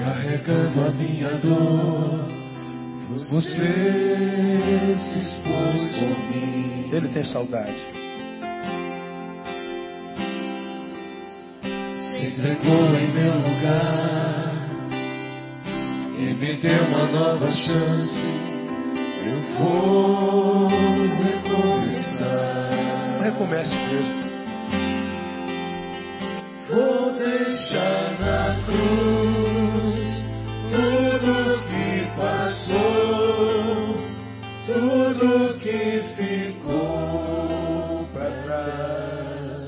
Carregando a minha dor. Você se expôs por mim. Ele tem saudade. Se entregou em meu lugar e me deu uma nova chance. Eu vou recomeçar. Recomece mesmo. Tudo que passou, tudo que ficou para trás.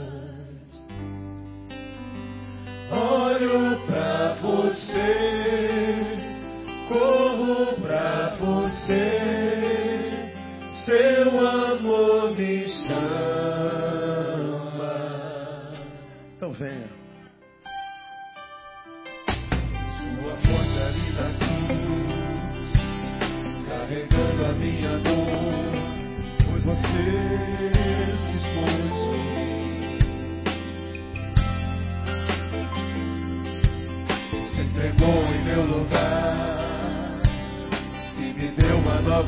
Olho para você, Eu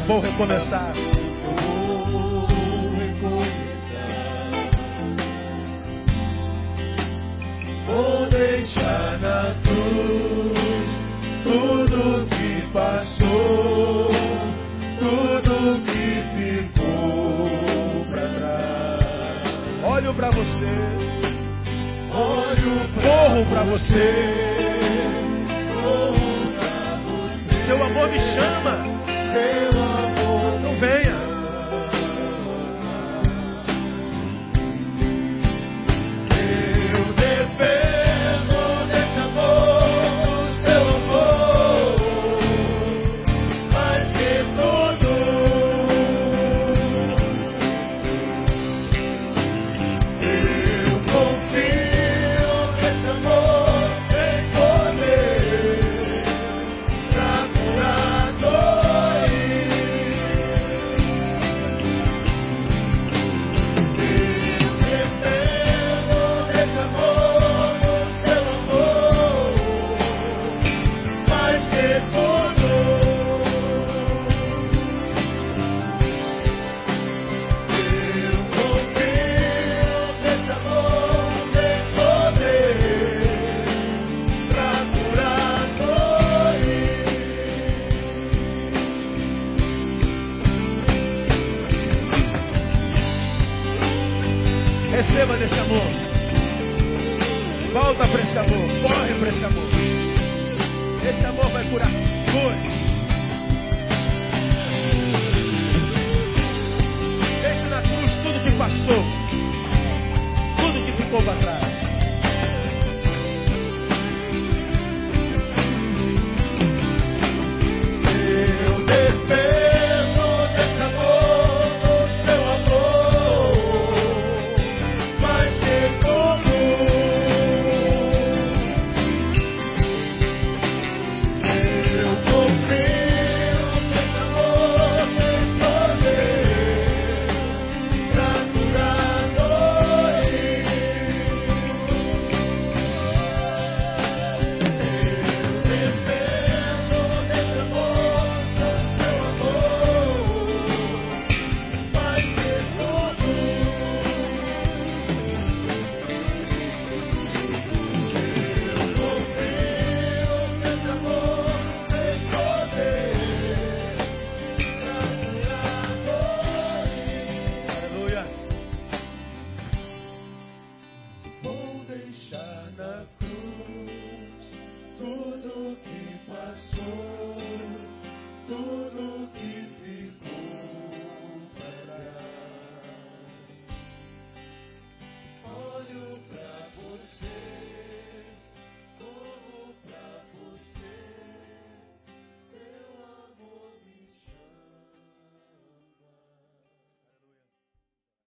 vou recomeçar. Eu vou recomeçar. Vou deixar na cruz tudo que passou, tudo que ficou para trás. Olho para você. Olho Corro para você. corro pra você. Seu amor me chama. Seu